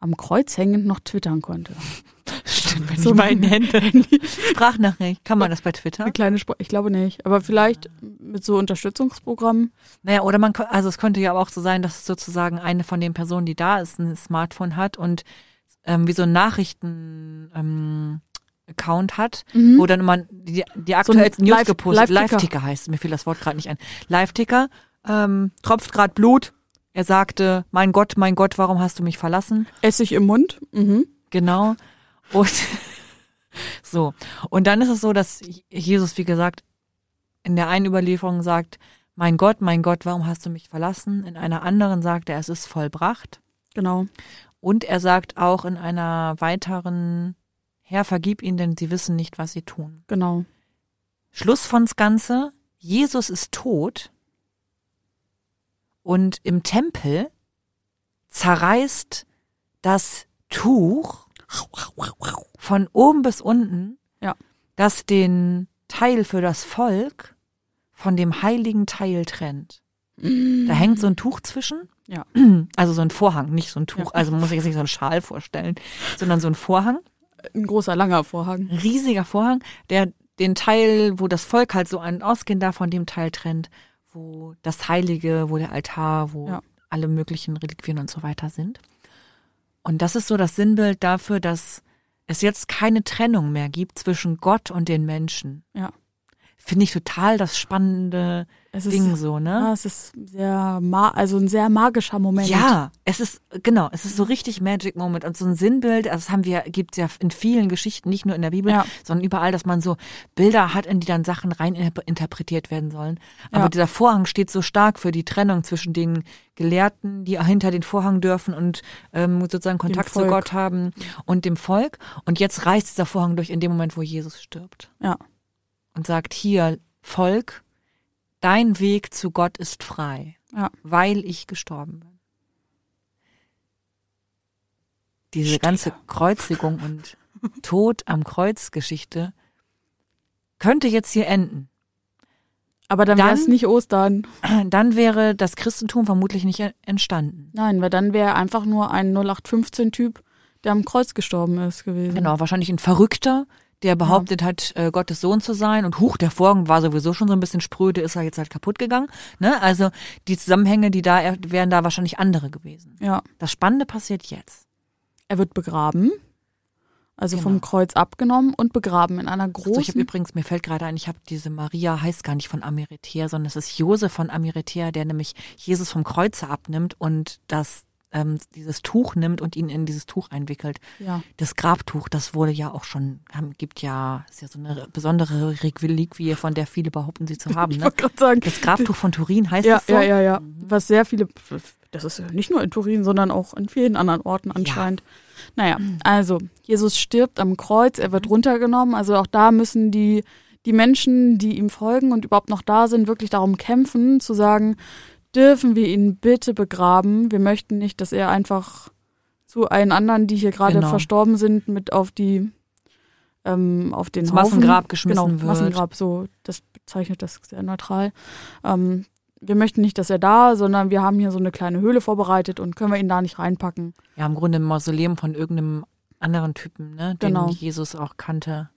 am Kreuz hängend noch twittern konnte. Stimmt, wenn So ich meine ein Hände. Sprachnachricht, kann man das bei Twitter? Eine kleine Spr ich glaube nicht. Aber vielleicht mit so Unterstützungsprogrammen. Naja, oder man, also es könnte ja auch so sein, dass sozusagen eine von den Personen, die da ist, ein Smartphone hat und ähm, wie so ein Nachrichten ähm, Account hat, Mhm. wo dann immer die, die aktuellsten News Live- gepostet, Live-Ticker. Live-Ticker heißt, mir fiel das Wort gerade nicht ein. Live-Ticker, ähm, tropft gerade Blut. Er sagte, mein Gott, mein Gott, warum hast du mich verlassen? Essig im Mund. Mhm. Genau. Und so. Und dann ist es so, dass Jesus, wie gesagt, in der einen Überlieferung sagt, mein Gott, mein Gott, warum hast du mich verlassen? In einer anderen sagt er, es ist vollbracht. Genau. Und er sagt auch in einer weiteren, Herr, vergib ihnen, denn sie wissen nicht, was sie tun. Genau. Schluss von's Ganze, Jesus ist tot und im Tempel zerreißt das Tuch von oben bis unten, Ja. das den Teil für das Volk von dem heiligen Teil trennt. Da hängt so ein Tuch zwischen. Ja. Also so ein Vorhang, nicht so ein Tuch. Ja. Also man muss sich jetzt nicht so einen Schal vorstellen, sondern so ein Vorhang Ein großer, langer Vorhang. riesiger Vorhang, der den Teil, wo das Volk halt so ein ausgehen darf, von dem Teil trennt, wo das Heilige, wo der Altar, wo Ja. alle möglichen Reliquien und so weiter sind. Und das ist so das Sinnbild dafür, dass es jetzt keine Trennung mehr gibt zwischen Gott und den Menschen. Ja. Finde ich total das spannende Es ist, Ding so, ne? ja, es ist sehr, ma also ein sehr magischer Moment. Ja, es ist, genau, es ist so richtig Magic Moment und so ein Sinnbild, also das haben wir, gibt's ja in vielen Geschichten, nicht nur in der Bibel, Ja. sondern überall, dass man so Bilder hat, in die dann Sachen rein interp- interpretiert werden sollen. Aber Ja. dieser Vorhang steht so stark für die Trennung zwischen den Gelehrten, die hinter den Vorhang dürfen und ähm, sozusagen Kontakt zu. Gott haben und dem Volk. Und jetzt reißt dieser Vorhang durch in dem Moment, wo Jesus stirbt Ja. Und sagt, hier, Volk, dein Weg zu Gott ist frei, Ja. weil ich gestorben bin. Diese Stille. ganze Kreuzigung und Tod am Kreuz Geschichte könnte jetzt hier enden. Aber dann wäre es Dann- nicht Ostern. Dann wäre das Christentum vermutlich nicht entstanden. Nein, weil dann wäre einfach nur ein 0815-Typ, der am Kreuz gestorben ist gewesen. Genau, wahrscheinlich ein Verrückter, der behauptet hat, äh, Gottes Sohn zu sein und huch, der Vorhang war sowieso schon so ein bisschen spröde, ist er jetzt halt kaputt gegangen. Ne? Also die Zusammenhänge, die da wären da wahrscheinlich andere gewesen. Ja. Das Spannende passiert jetzt. Er wird begraben. Also Genau. vom Kreuz abgenommen und begraben in einer So, ich habe großen. übrigens, mir fällt gerade ein, ich habe diese Maria, heißt gar nicht von Amiretea, sondern es ist Josef von Amiretea, der nämlich Jesus vom Kreuze abnimmt und das ähm, dieses Tuch nimmt und ihn in dieses Tuch einwickelt. ja. Das Grabtuch, das wurde ja auch schon, haben, gibt ja, ist ja so eine besondere Reliquie, von der viele behaupten, sie zu haben. Ich Ne? wollte gerade sagen. Das Grabtuch von Turin heißt Ja, das so? ja, ja, ja. Was sehr viele, das ist ja nicht nur in Turin, sondern auch in vielen anderen Orten anscheinend. Naja, also Jesus stirbt am Kreuz, er wird runtergenommen. Also auch da müssen die, die Menschen, die ihm folgen und überhaupt noch da sind, wirklich darum kämpfen, zu sagen, dürfen wir ihn bitte begraben. Wir möchten nicht, dass er einfach zu allen anderen, die hier gerade Genau. verstorben sind, mit auf die ähm, auf den Ins Haufen, Massengrab geschmissen genau, wird. Massengrab, so das bezeichnet das sehr neutral. Ähm, wir möchten nicht, dass er da, sondern wir haben hier so eine kleine Höhle vorbereitet und können wir ihn da nicht reinpacken. Ja, im Grunde ein Mausoleum von irgendeinem anderen Typen, ne, den Genau. Jesus auch kannte.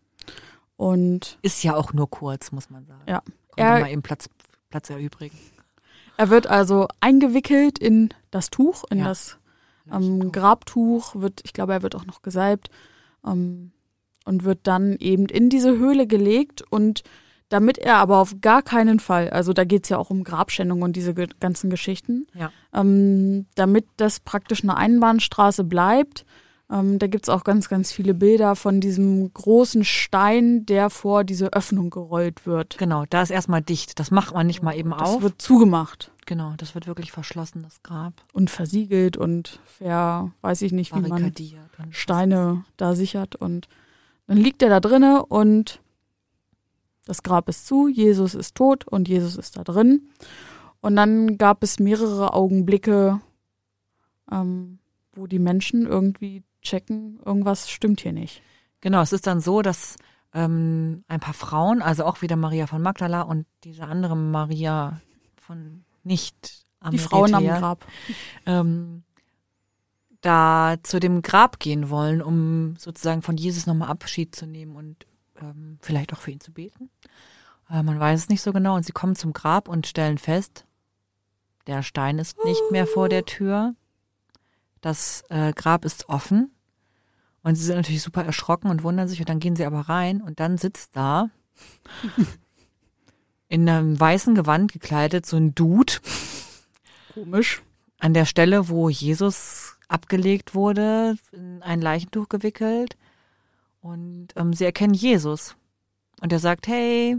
Und Ist ja auch nur kurz, muss man sagen. Ja. Konnte Er- mal eben Platz, Platz erübrigen. Er wird also eingewickelt in das Tuch, in Ja. das ähm, Grabtuch, wird, ich glaube, er wird auch noch gesalbt ähm, und wird dann eben in diese Höhle gelegt und damit er aber auf gar keinen Fall, also da geht's ja auch um Grabschändung und diese ganzen Geschichten, Ja. ähm, damit das praktisch eine Einbahnstraße bleibt. Ähm, da gibt's auch ganz, ganz viele Bilder von diesem großen Stein, der vor diese Öffnung gerollt wird. Genau, da ist erstmal dicht. Das macht man nicht mal eben Das auf. wird zugemacht genau, das wird wirklich verschlossen, das Grab. und versiegelt und ver, weiß ich nicht, wie man Steine da sichert und dann liegt er da drinne und das Grab ist zu, Jesus ist tot und Jesus ist da drin. Und dann gab es mehrere Augenblicke, ähm, wo die Menschen irgendwie checken, irgendwas stimmt hier nicht. Genau, es ist dann so, dass ähm, ein paar Frauen, also auch wieder Maria von Magdala und diese andere Maria von nicht Die Frauen am Grab. ähm, da zu dem Grab gehen wollen, um sozusagen von Jesus nochmal Abschied zu nehmen und ähm, vielleicht auch für ihn zu beten. Äh, man weiß es nicht so genau. Und sie kommen zum Grab und stellen fest, der Stein ist nicht mehr vor der Tür. Das äh, Grab ist offen. Und sie sind natürlich super erschrocken und wundern sich. Und dann gehen sie aber rein und dann sitzt da in einem weißen Gewand gekleidet so ein Dude Komisch. an der Stelle, wo Jesus abgelegt wurde, in ein Leichentuch gewickelt. Und ähm, sie erkennen Jesus. Und er sagt, hey,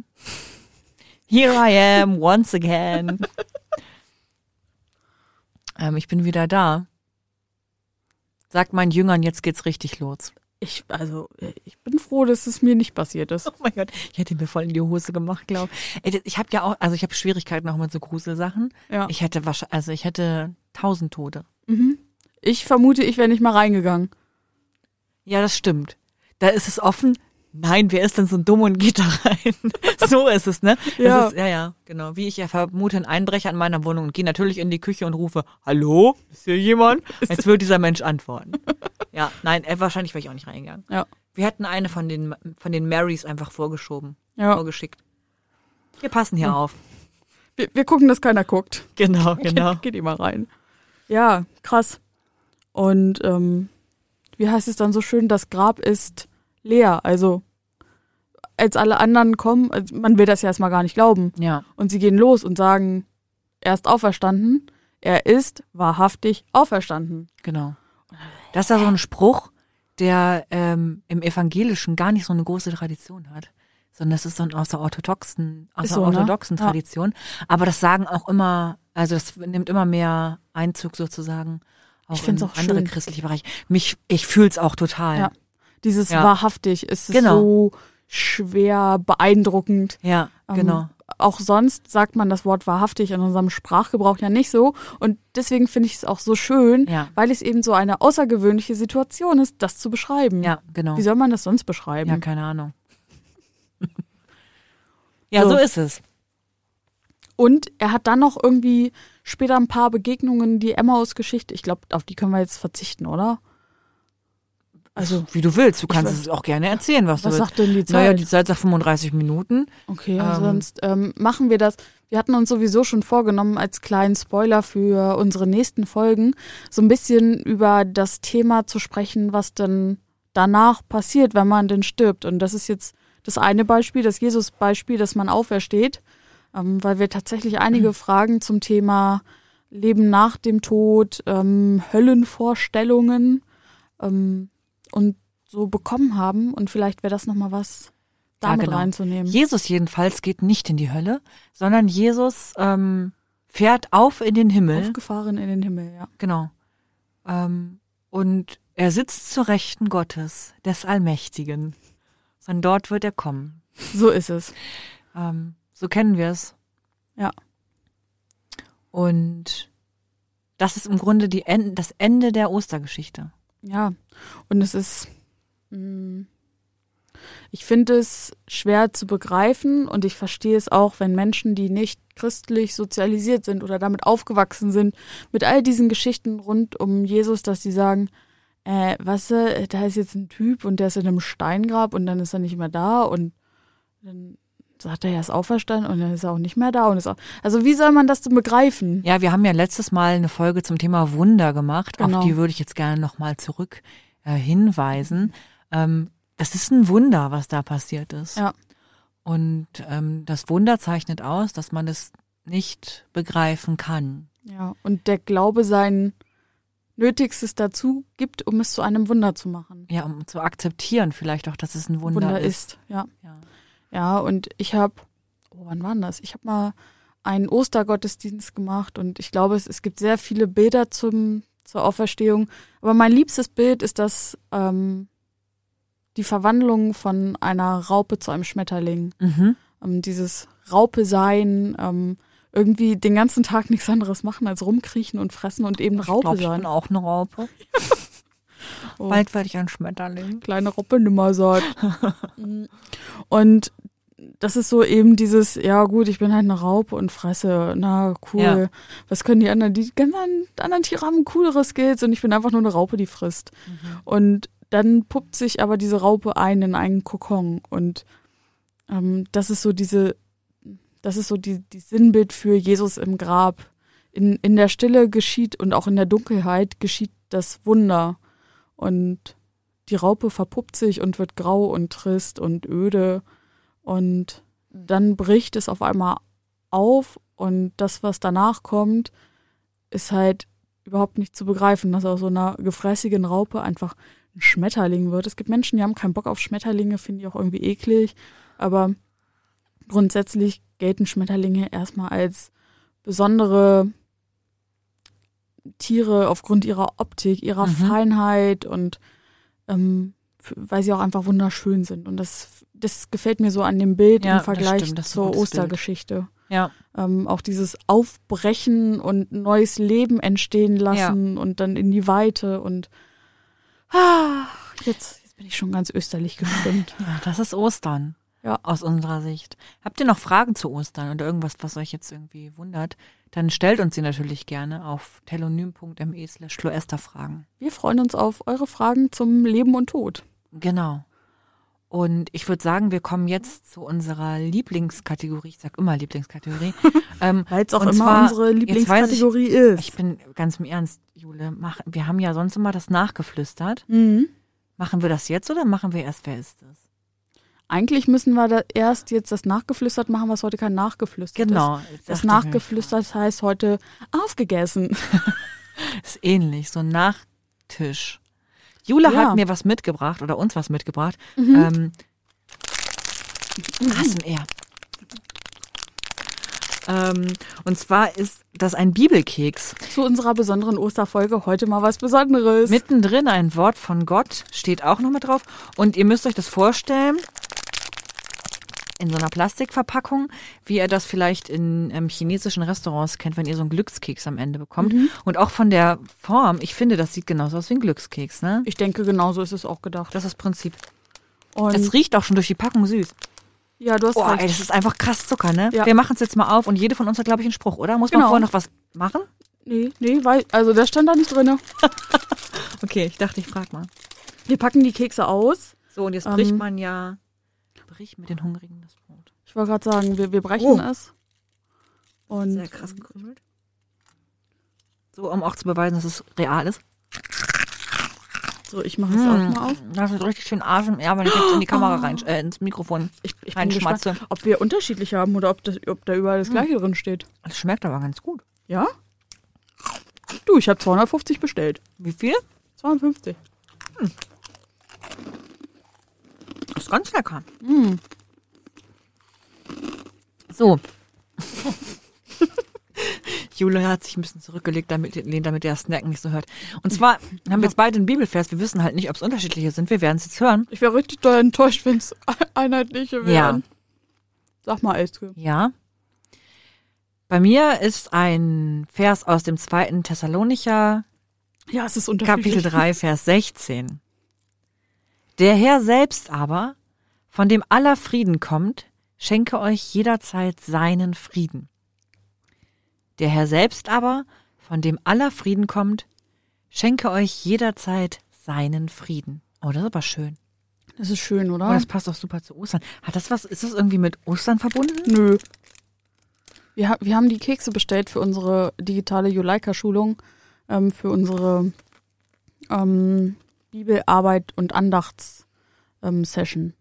here I am, once again. ähm, ich bin wieder da. Sagt meinen Jüngern, jetzt geht's richtig los. Ich, also, ich bin froh, dass es mir nicht passiert ist. Oh mein Gott, ich hätte mir voll in die Hose gemacht, glaube ich. Ich habe ja auch, also ich habe Schwierigkeiten auch mit so Gruselsachen. Ja. Ich hätte wahrscheinlich, also ich hätte tausend Tote. Mhm. Ich vermute, ich wäre nicht mal reingegangen. Ja, das stimmt. Da ist es offen. Nein, wer ist denn so dumm und geht da rein? so ist es, ne? Ja. Ist, ja, ja, genau. Wie ich ja vermute, ein Einbrecher in meiner Wohnung und gehe natürlich in die Küche und rufe, hallo, ist hier jemand? Als würde dieser Mensch antworten. ja, nein, äh, wahrscheinlich wäre ich auch nicht reingegangen. Ja. Wir hätten eine von den, von den Marys einfach vorgeschoben, Ja. vorgeschickt. Wir passen hier auf. Wir, wir gucken, dass keiner guckt. Genau, genau. Geht, geht immer rein. Ja, krass. Und ähm, wie heißt es dann so schön, das Grab ist leer. Also als alle anderen kommen, man will das ja erstmal gar nicht glauben. Ja, Und sie gehen los und sagen, er ist auferstanden. Er ist wahrhaftig auferstanden. genau. Das ist ja so ein Spruch, der ähm, im Evangelischen gar nicht so eine große Tradition hat. Sondern das ist so ein aus der orthodoxen, aus der so, ne? orthodoxen Ja. Tradition. Aber das sagen auch immer, also das nimmt immer mehr Einzug sozusagen auch Ich in auch andere schön. christliche Bereiche. Mich, ich fühl's auch total. Ja. Dieses Ja. wahrhaftig ist Genau. so schwer beeindruckend. Ja, Ähm, genau. Auch sonst sagt man das Wort wahrhaftig in unserem Sprachgebrauch ja nicht so. Und deswegen finde ich es auch so schön, Ja. weil es eben so eine außergewöhnliche Situation ist, das zu beschreiben. Ja, genau. Wie soll man das sonst beschreiben? Ja, keine Ahnung. ja, So. so ist es. Und er hat dann noch irgendwie später ein paar Begegnungen, die Emmaus-Geschichte. Ich glaube, auf die können wir jetzt verzichten, oder? Also, Wie du willst. Du kannst es auch gerne erzählen, was, was du willst. sagt denn die Zeit? Naja, die Zeit sagt 35 Minuten. Okay, Ähm, sonst ähm, machen wir das. Wir hatten uns sowieso schon vorgenommen, als kleinen Spoiler für unsere nächsten Folgen, so ein bisschen über das Thema zu sprechen, was dann danach passiert, wenn man denn stirbt. Und das ist jetzt das eine Beispiel, das Jesus-Beispiel, dass man aufersteht, ähm, weil wir tatsächlich einige Fragen zum Thema Leben nach dem Tod, ähm, Höllenvorstellungen ähm, und so bekommen haben. Und vielleicht wäre das nochmal was, Ja, damit genau. reinzunehmen. Jesus jedenfalls geht nicht in die Hölle, sondern Jesus ähm, fährt auf in den Himmel. Aufgefahren in den Himmel, ja. Genau. Ähm, und er sitzt zur Rechten Gottes, des Allmächtigen. Von dort wird er kommen. So ist es. Ähm, so kennen wir es. Ja. Und das ist im Grunde die en das Ende der Ostergeschichte. Ja. Und es ist, mh, ich finde es schwer zu begreifen und ich verstehe es auch, wenn Menschen, die nicht christlich sozialisiert sind oder damit aufgewachsen sind, mit all diesen Geschichten rund um Jesus, dass sie sagen, äh, was, äh, da ist jetzt ein Typ und der ist in einem Steingrab und dann ist er nicht mehr da und dann sagt er, er ist auferstanden und dann ist er auch nicht mehr da und ist auch, also wie soll man das denn begreifen? Ja, wir haben ja letztes Mal eine Folge zum Thema Wunder gemacht. Genau. Auf die würde ich jetzt gerne nochmal zurück äh, hinweisen. Ähm, das ist ein Wunder, was da passiert ist. Ja. Und ähm, das Wunder zeichnet aus, dass man es nicht begreifen kann. Ja, und der Glaube sein Nötigstes dazu gibt, um es zu einem Wunder zu machen. Ja, um zu akzeptieren vielleicht auch, dass es ein Wunder, Wunder ist. ist, ja. Ja. Ja, und ich habe, oh, wann war denn das? Ich habe mal einen Ostergottesdienst gemacht und ich glaube, es, es gibt sehr viele Bilder zum, zur Auferstehung. Aber mein liebstes Bild ist das, ähm, die Verwandlung von einer Raupe zu einem Schmetterling. Mhm. Ähm, dieses Raupe sein, ähm, irgendwie den ganzen Tag nichts anderes machen als rumkriechen und fressen und eben Ich Raupe glaube, ich sein. bin auch eine Raupe. Oh. Bald werde ich ein Schmetterling. kleine Robbe nimmer sagt. und das ist so eben dieses, ja gut, ich bin halt eine Raupe und fresse, na cool. Ja. Was können die anderen? Die anderen, anderen Tiere haben coolere Skills und ich bin einfach nur eine Raupe, die frisst. Und dann puppt sich aber diese Raupe ein in einen Kokon und ähm, das ist so diese, das ist so die, die Sinnbild für Jesus im Grab. In, in der Stille geschieht und auch in der Dunkelheit geschieht das Wunder. Und die Raupe verpuppt sich und wird grau und trist und öde. Und dann bricht es auf einmal auf und das, was danach kommt, ist halt überhaupt nicht zu begreifen, dass aus so einer gefräßigen Raupe einfach ein Schmetterling wird. Es gibt Menschen, die haben keinen Bock auf Schmetterlinge, finde ich auch irgendwie eklig. Aber grundsätzlich gelten Schmetterlinge erstmal als besondere Tiere aufgrund ihrer Optik, ihrer Mhm. Feinheit und ähm, weil sie auch einfach wunderschön sind. Und das, das gefällt mir so an dem Bild Ja, im das Vergleich stimmt, das ist ein zur. Ostergeschichte. Ja, Ähm, auch dieses Aufbrechen und neues Leben entstehen lassen und dann in die Weite und ah, jetzt, jetzt bin ich schon ganz österlich gestimmt. ja, das ist Ostern. Ja. Aus unserer Sicht. Habt ihr noch Fragen zu Ostern oder irgendwas, was euch jetzt irgendwie wundert? Dann stellt uns sie natürlich gerne auf telonym.me slash Fragen. Wir freuen uns auf eure Fragen zum Leben und Tod. Genau. Und ich würde sagen, wir kommen jetzt zu unserer Lieblingskategorie. Ich sag immer Lieblingskategorie. ähm, Weil es auch immer zwar- unsere weiß ich- Lieblingskategorie ist. ich bin ganz im Ernst, Jule. Mach, wir haben ja sonst immer das nachgeflüstert. Mhm. Machen wir das jetzt oder machen wir erst, wer ist es? Eigentlich müssen wir da erst jetzt das nachgeflüstert machen, was heute kein nachgeflüstert Genau. ist. dachte Das nachgeflüstert heißt heute aufgegessen. Ist ähnlich, so ein Nachtisch. Jule Ja. hat mir was mitgebracht oder uns was mitgebracht. Mhm. Ähm, ASMR. Ähm, und zwar ist das ein Bibelkeks. Zu unserer besonderen Osterfolge heute mal was Besonderes. Mittendrin ein Wort von Gott steht auch noch mit drauf. Und ihr müsst euch das vorstellen, in so einer Plastikverpackung, wie ihr das vielleicht in ähm, chinesischen Restaurants kennt, wenn ihr so einen Glückskeks am Ende bekommt. Mhm. Und auch von der Form, ich finde, das sieht genauso aus wie ein Glückskeks, ne? ich denke, genauso ist es auch gedacht. Das ist das Prinzip. Und Es riecht auch schon durch die Packung süß. ja, du hast Boah, recht. ey, das ist einfach krass Zucker, ne? Ja. Wir machen es jetzt mal auf und jede von uns hat, glaube ich, einen Spruch, oder? Muss man Genau. vorher noch was machen? Nee, nee, weil, also der stand da nicht drin. Okay, ich dachte, ich frag mal. Wir packen die Kekse aus. So, und jetzt Ähm. bricht man ja, bricht mit den Hungrigen das Brot. Ich wollte gerade sagen, wir, wir brechen Oh. es. Und Sehr krass gekrümelt. So, um auch zu beweisen, dass es real ist. so, ich mache es auch mal auf. Das ist richtig schön Arsch im ja, wenn ich jetzt in die Kamera rein, äh, ins Mikrofon Ich, ich bin reinschmatze. gespannt, ob wir unterschiedlich haben oder ob, das, ob da überall das gleiche drin steht. Das schmeckt aber ganz gut. Ja? Du, ich habe 250 bestellt. Wie viel? 250. Das ist ganz lecker. Mm. So. Jule hat sich ein bisschen zurückgelegt, damit, damit der Snack nicht so hört. Und zwar haben wir jetzt beide einen Bibelvers. Wir wissen halt nicht, ob es unterschiedliche sind. Wir werden es jetzt hören. Ich wäre richtig doll enttäuscht, wenn es einheitliche wären. Sag mal, Elske. Ja. Bei mir ist ein Vers aus dem zweiten Thessalonicher Ja, es ist unterschiedlich. Kapitel 3, Vers 16. Der Herr selbst aber, von dem aller Frieden kommt, schenke euch jederzeit seinen Frieden. Der Herr selbst aber, von dem aller Frieden kommt, schenke euch jederzeit seinen Frieden. Oh, das ist aber schön. Das ist schön, oder? Oh, das passt auch super zu Ostern. Hat das was, ist das irgendwie mit Ostern verbunden? Nö. Wir, wir haben die Kekse bestellt für unsere digitale Juleika-Schulung, ähm, für unsere ähm, Bibelarbeit und Andachts-Session.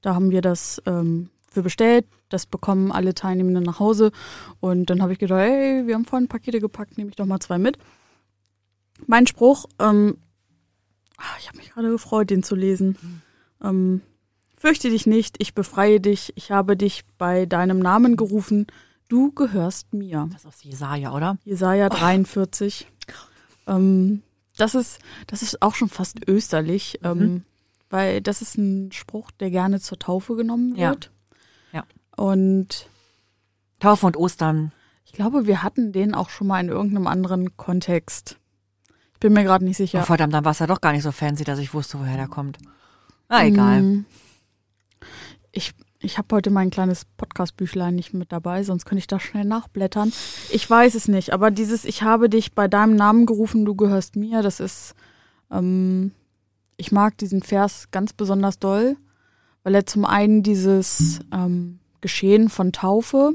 da haben wir das ähm, für bestellt. Das bekommen alle Teilnehmenden nach Hause. Und dann habe ich gedacht, hey, wir haben vorhin Pakete gepackt, nehme ich doch mal zwei mit. Mein Spruch, ähm, ah, ich habe mich gerade gefreut, den zu lesen. Ähm, Fürchte dich nicht, ich befreie dich, ich habe dich bei deinem Namen gerufen, du gehörst mir. Das ist aus Jesaja, oder? Jesaja 43. Ähm, das ist, das ist auch schon fast österlich, ähm, weil das ist ein Spruch, der gerne zur Taufe genommen wird. Ja. Und Taufe und Ostern. ich glaube, wir hatten den auch schon mal in irgendeinem anderen Kontext. Ich bin mir gerade nicht Oh, sicher. verdammt, dann war es ja doch gar nicht so fancy, dass ich wusste, woher der kommt. Ah, egal. Mm. Ich, ich habe heute mein kleines Podcast-Büchlein nicht mit dabei, sonst könnte ich da schnell nachblättern. Ich weiß es nicht, aber dieses Ich habe dich bei deinem Namen gerufen, du gehörst mir, das ist, ähm, ich mag diesen Vers ganz besonders doll, weil er zum einen dieses ähm, Geschehen von Taufe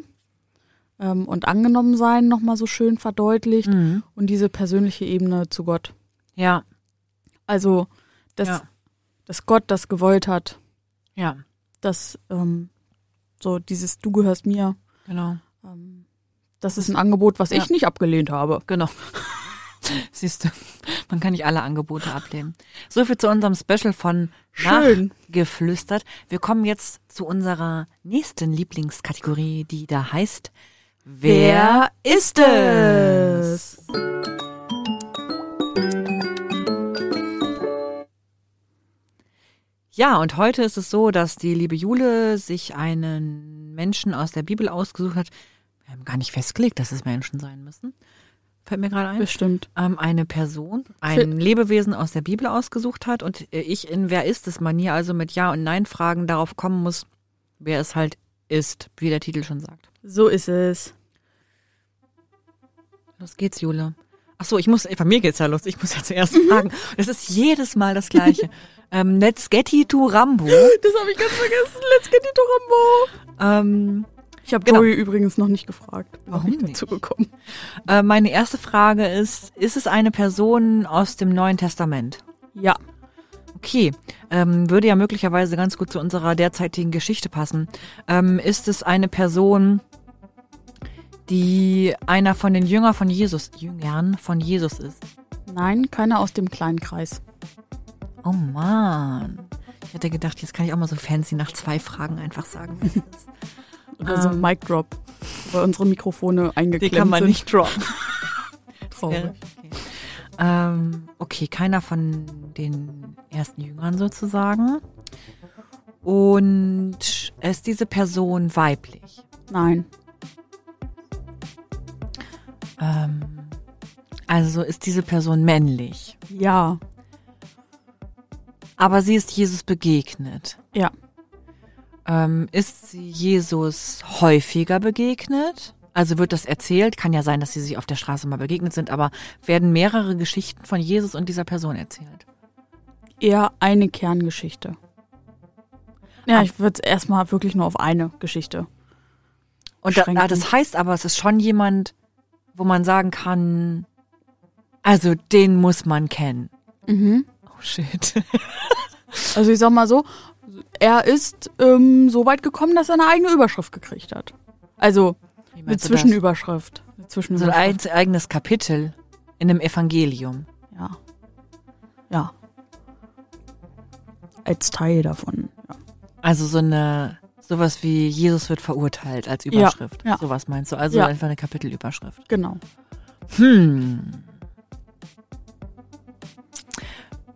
ähm, und Angenommensein nochmal so schön verdeutlicht Mhm. und diese persönliche Ebene zu Gott. Ja, Also, dass, Ja. dass Gott das gewollt hat, ja, dass ähm, so dieses Du gehörst mir, genau. ähm, das ist ein Angebot, was Ja. ich nicht abgelehnt habe. Genau. Siehst du, man kann nicht alle Angebote ablehnen. So viel zu unserem Special von Schön. Nachgeflüstert. Wir kommen jetzt zu unserer nächsten Lieblingskategorie, die da heißt Wer ist es? Ja, und heute ist es so, dass die liebe Jule sich einen Menschen aus der Bibel ausgesucht hat. Wir haben gar nicht festgelegt, dass es Menschen sein müssen. Fällt mir gerade ein. Bestimmt. Ähm, eine Person, ein Lebewesen aus der Bibel ausgesucht hat und äh, ich in Wer ist es Manier, also mit Ja- und Nein-Fragen darauf kommen muss, wer es halt ist, wie der Titel schon sagt. So ist es. Los geht's, Jule. Ach so, ich muss, bei mir geht's ja los. Ich muss ja zuerst fragen. Es ist jedes Mal das Gleiche. ähm, Let's get it to Rambo. Das habe ich ganz vergessen. Let's get it to Rambo. Ähm, Ich habe Genau. Joey übrigens noch nicht gefragt, Warum ich dazu gekommen. äh, meine erste Frage ist, ist es eine Person aus dem Neuen Testament? Ja. Okay, ähm, würde ja möglicherweise ganz gut zu unserer derzeitigen Geschichte passen. Ähm, ist es eine Person, die einer von den Jünger von Jesus, Jüngern von Jesus ist? Nein, keiner aus dem kleinen Kreis. Oh man, ich hätte gedacht, jetzt kann ich auch mal so fancy nach zwei Fragen einfach sagen. Oder so ein Ähm. Mic Drop, weil unsere Mikrofone Die eingeklemmt kann man sind. nicht droppen. Okay. Ähm, okay, keiner von den ersten Jüngern sozusagen. Und ist diese Person weiblich? Nein. Ähm, also ist diese Person männlich. Ja. Aber sie ist Jesus begegnet. Ja. Ähm, ist sie Jesus häufiger begegnet? Also wird das erzählt? Kann ja sein, dass sie sich auf der Straße mal begegnet sind, aber werden mehrere Geschichten von Jesus und dieser Person erzählt? eher eine Kerngeschichte. Ja, ich würde es erstmal wirklich nur auf eine Geschichte. Und da, ah, das heißt aber, es ist schon jemand, wo man sagen kann, also den muss man kennen. Mhm. Oh shit. Also ich sag mal so, er ist ähm, so weit gekommen, dass er eine eigene Überschrift gekriegt hat. Also eine? Zwischenüberschrift. Eine So ein Zwischenüberschrift. ein- eigenes Kapitel in einem Evangelium. Ja. Ja. Als Teil davon. Ja. Also so eine, sowas wie Jesus wird verurteilt als Überschrift. ja. Sowas meinst du? Also Ja. einfach eine Kapitelüberschrift. Genau. Hm.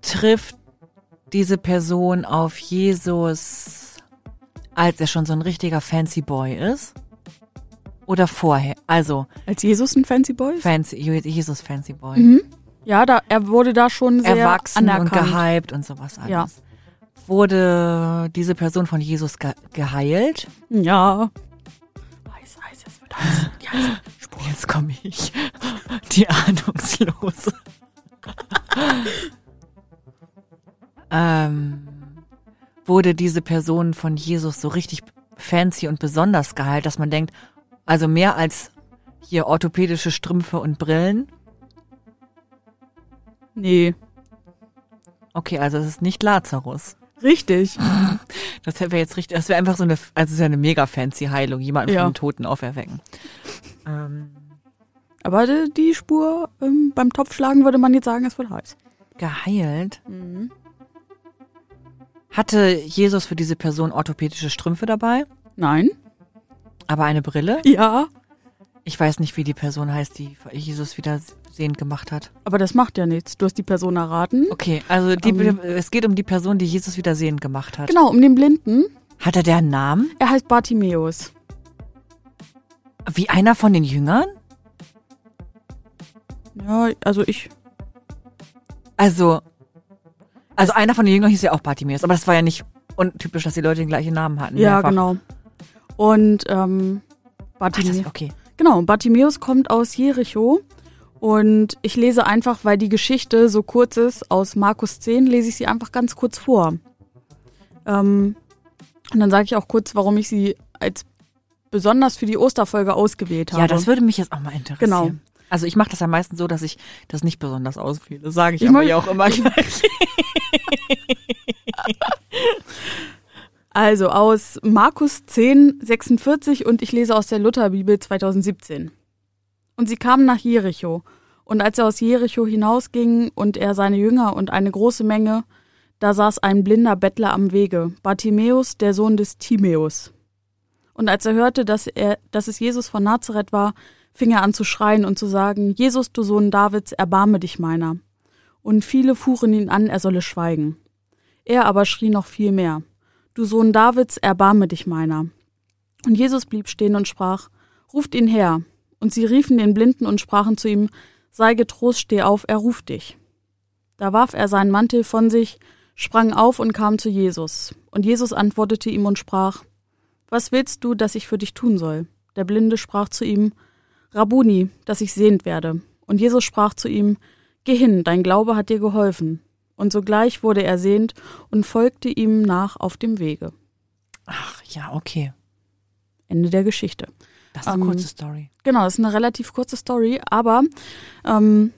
Trifft diese Person auf Jesus, als er schon so ein richtiger Fancy Boy ist? Oder vorher? Also, Als Jesus ein Fancy Boy ist? Fancy, Jesus Fancy Boy. Mhm. Ja, da, er wurde da schon sehr Erwachsen und anerkannt. gehypt und sowas alles. Ja. Wurde diese Person von Jesus ge geheilt? Ja. Heiß, heiß, es wird heiß. Die heiße Spur. Jetzt komme ich. Die Ahnungslose. ähm, wurde diese Person von Jesus so richtig fancy und besonders geheilt, dass man denkt, also mehr als hier orthopädische Strümpfe und Brillen. Nee. Okay, also es ist nicht Lazarus. Richtig. Das wäre jetzt richtig, das wäre einfach so eine, also ja eine mega fancy Heilung, jemanden Ja. von den Toten auferwecken. Ähm, Aber die, die Spur ähm, beim Topfschlagen würde man jetzt sagen, es wird heiß. geheilt. Mhm. Hatte Jesus für diese Person orthopädische Strümpfe dabei, Nein. aber eine Brille? Ja. Ich weiß nicht, wie die Person heißt, die Jesus wieder sehend gemacht hat. Aber das macht ja nichts. Du hast die Person erraten. Okay, also die, Ähm. es geht um die Person, die Jesus wieder sehend gemacht hat. Genau, um den Blinden. Hat er deren Namen? Er heißt Bartimäus. Wie einer von den Jüngern? Ja, also ich. Also, also einer von den Jüngern hieß ja auch Bartimäus, aber das war ja nicht untypisch, dass die Leute den gleichen Namen hatten. Ja, mehrfach. genau. Und ähm, Ach, das, Bartimäus. okay. Genau, Bartimäus kommt aus Jericho. Und ich lese einfach, weil die Geschichte so kurz ist, aus Markus 10, lese ich sie einfach ganz kurz vor. Ähm, und dann sage ich auch kurz, warum ich sie als besonders für die Osterfolge ausgewählt habe. Ja, das würde mich jetzt auch mal interessieren. Genau. Also ich mache das am meisten so, dass ich das nicht besonders auswähle. Das sage ich, Ich aber ja auch immer gleich. Also aus Markus 10, 46 und ich lese aus der Lutherbibel 2017. Und sie kamen nach Jericho. Und als er aus Jericho hinausging und er seine Jünger und eine große Menge, da saß ein blinder Bettler am Wege, Bartimäus, der Sohn des Timäus. Und als er hörte, dass, er, dass es Jesus von Nazareth war, fing er an zu schreien und zu sagen, Jesus, du Sohn Davids, erbarme dich meiner. Und viele fuhren ihn an, er solle schweigen. Er aber schrie noch viel mehr. Du Sohn Davids, erbarme dich meiner. Und Jesus blieb stehen und sprach, Ruft ihn her. Und sie riefen den Blinden und sprachen zu ihm, Sei getrost, steh auf, er ruft dich. Da warf er seinen Mantel von sich, sprang auf und kam zu Jesus. Und Jesus antwortete ihm und sprach, Was willst du, dass ich für dich tun soll? Der Blinde sprach zu ihm, Rabuni, dass ich sehend werde. Und Jesus sprach zu ihm, Geh hin, dein Glaube hat dir geholfen. Und sogleich wurde er sehend und folgte ihm nach auf dem Wege. Ach ja, okay. Ende der Geschichte. Das ist eine Ähm, kurze Story. Genau, das ist eine relativ kurze Story, aber ähm,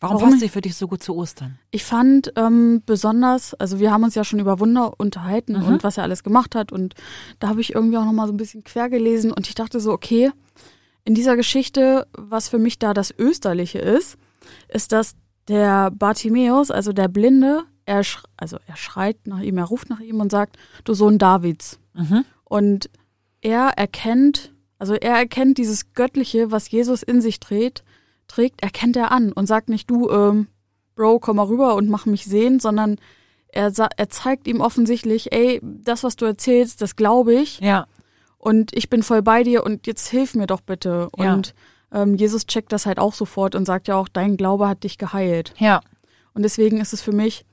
Warum, warum- passt sie für dich so gut zu Ostern? ich fand ähm, besonders, also wir haben uns ja schon über Wunder unterhalten Mhm. und was er alles gemacht hat und da habe ich irgendwie auch noch mal so ein bisschen quer gelesen und ich dachte so, okay, in dieser Geschichte, was für mich da das Österliche ist, ist, dass der Bartimäus, also der Blinde, er, also er schreit nach ihm, er ruft nach ihm und sagt, du Sohn Davids. Mhm. Und er erkennt, also er erkennt dieses Göttliche, was Jesus in sich trägt, trägt, erkennt er an und sagt nicht, du, ähm, Bro, komm mal rüber und mach mich sehen, sondern er, er zeigt ihm offensichtlich, ey, das, was du erzählst, das glaube ich Ja, und ich bin voll bei dir und jetzt hilf mir doch bitte. Ja. Und ähm, Jesus checkt das halt auch sofort und sagt ja auch, dein Glaube hat dich geheilt. ja. Und deswegen ist es für mich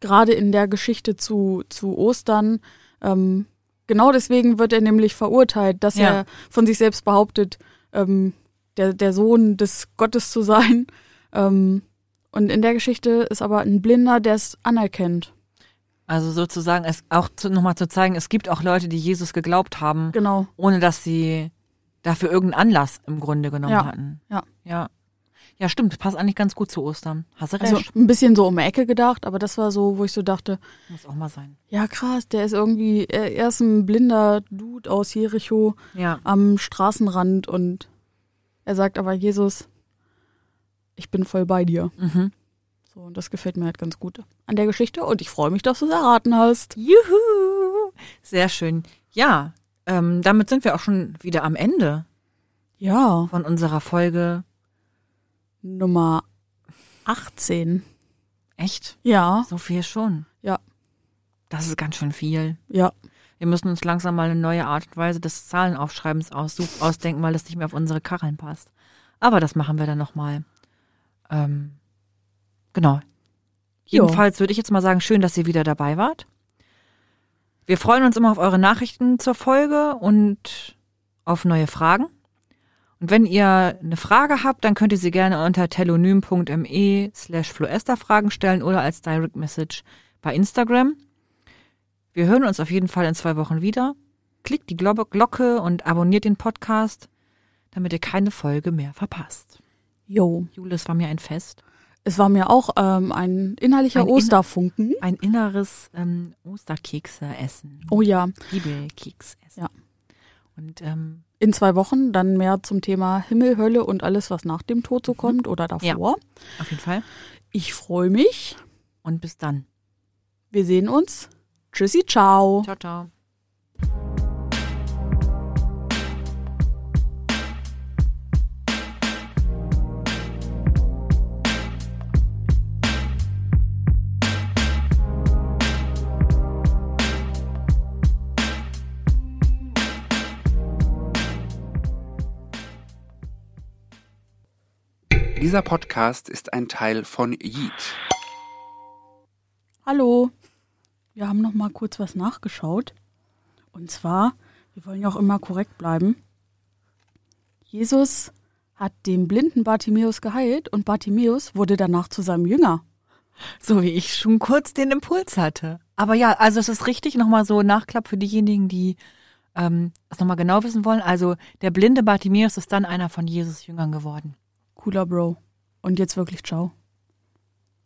gerade in der Geschichte zu, zu Ostern, ähm, genau deswegen wird er nämlich verurteilt, dass Ja. er von sich selbst behauptet, ähm, der, der Sohn des Gottes zu sein. Ähm, Und in der Geschichte ist aber ein Blinder, der es anerkennt. Also sozusagen, es auch zu, nochmal zu zeigen, es gibt auch Leute, die Jesus geglaubt haben, Genau. ohne dass sie dafür irgendeinen Anlass im Grunde genommen Ja, hatten. ja. Ja. Ja, stimmt. Passt eigentlich ganz gut zu Ostern. Hast du recht. Also ein bisschen so um die Ecke gedacht, aber das war so, wo ich so dachte, Muss auch mal sein. ja krass, der ist irgendwie, er, er ist ein blinder Dude aus Jericho Ja. am Straßenrand und er sagt aber, Jesus, ich bin voll bei dir. Mhm. So, und das gefällt mir halt ganz gut an der Geschichte und ich freue mich, dass du es erraten hast. Juhu. Sehr schön. Ja, ähm, damit sind wir auch schon wieder am Ende Ja, von unserer Folge. Nummer 18. Echt? Ja, So viel schon. Ja. Das ist ganz schön viel. ja, Wir müssen uns langsam mal eine neue Art und Weise des Zahlenaufschreibens ausdenken, weil das nicht mehr auf unsere Kacheln passt. Aber das machen wir dann nochmal. Ähm, genau. Jedenfalls würde ich jetzt mal sagen, schön, dass ihr wieder dabei wart. Wir freuen uns immer auf eure Nachrichten zur Folge und auf neue Fragen. Und wenn ihr eine Frage habt, dann könnt ihr sie gerne unter telonym.me slash Fragen stellen oder als Direct Message bei Instagram. Wir hören uns auf jeden Fall in zwei Wochen wieder. Klickt die Glo- Glocke und abonniert den Podcast, damit ihr keine Folge mehr verpasst. jo. Jule, es war mir ein Fest. Es war mir auch ähm, ein innerlicher Ein in- Osterfunken. Ein inneres ähm, Osterkekse-Essen. Oh ja, Bibelkeks-Essen. Ja. Und ähm, in zwei Wochen dann mehr zum Thema Himmel, Hölle und alles, was nach dem Tod so kommt oder davor. auf jeden Fall. Ich freue mich. Und bis dann. Wir sehen uns. Tschüssi, ciao. Ciao, ciao. Dieser Podcast ist ein Teil von Yeet. Hallo. Wir haben noch mal kurz was nachgeschaut. Und zwar, wir wollen ja auch immer korrekt bleiben. Jesus hat den blinden Bartimäus geheilt und Bartimäus wurde danach zu seinem Jünger. So wie ich schon kurz den Impuls hatte. Aber ja, also es ist richtig, nochmal so Nachklapp für diejenigen, die ähm, das nochmal genau wissen wollen. Also der blinde Bartimäus ist dann einer von Jesus Jüngern geworden. Cooler Bro. Und jetzt wirklich ciao.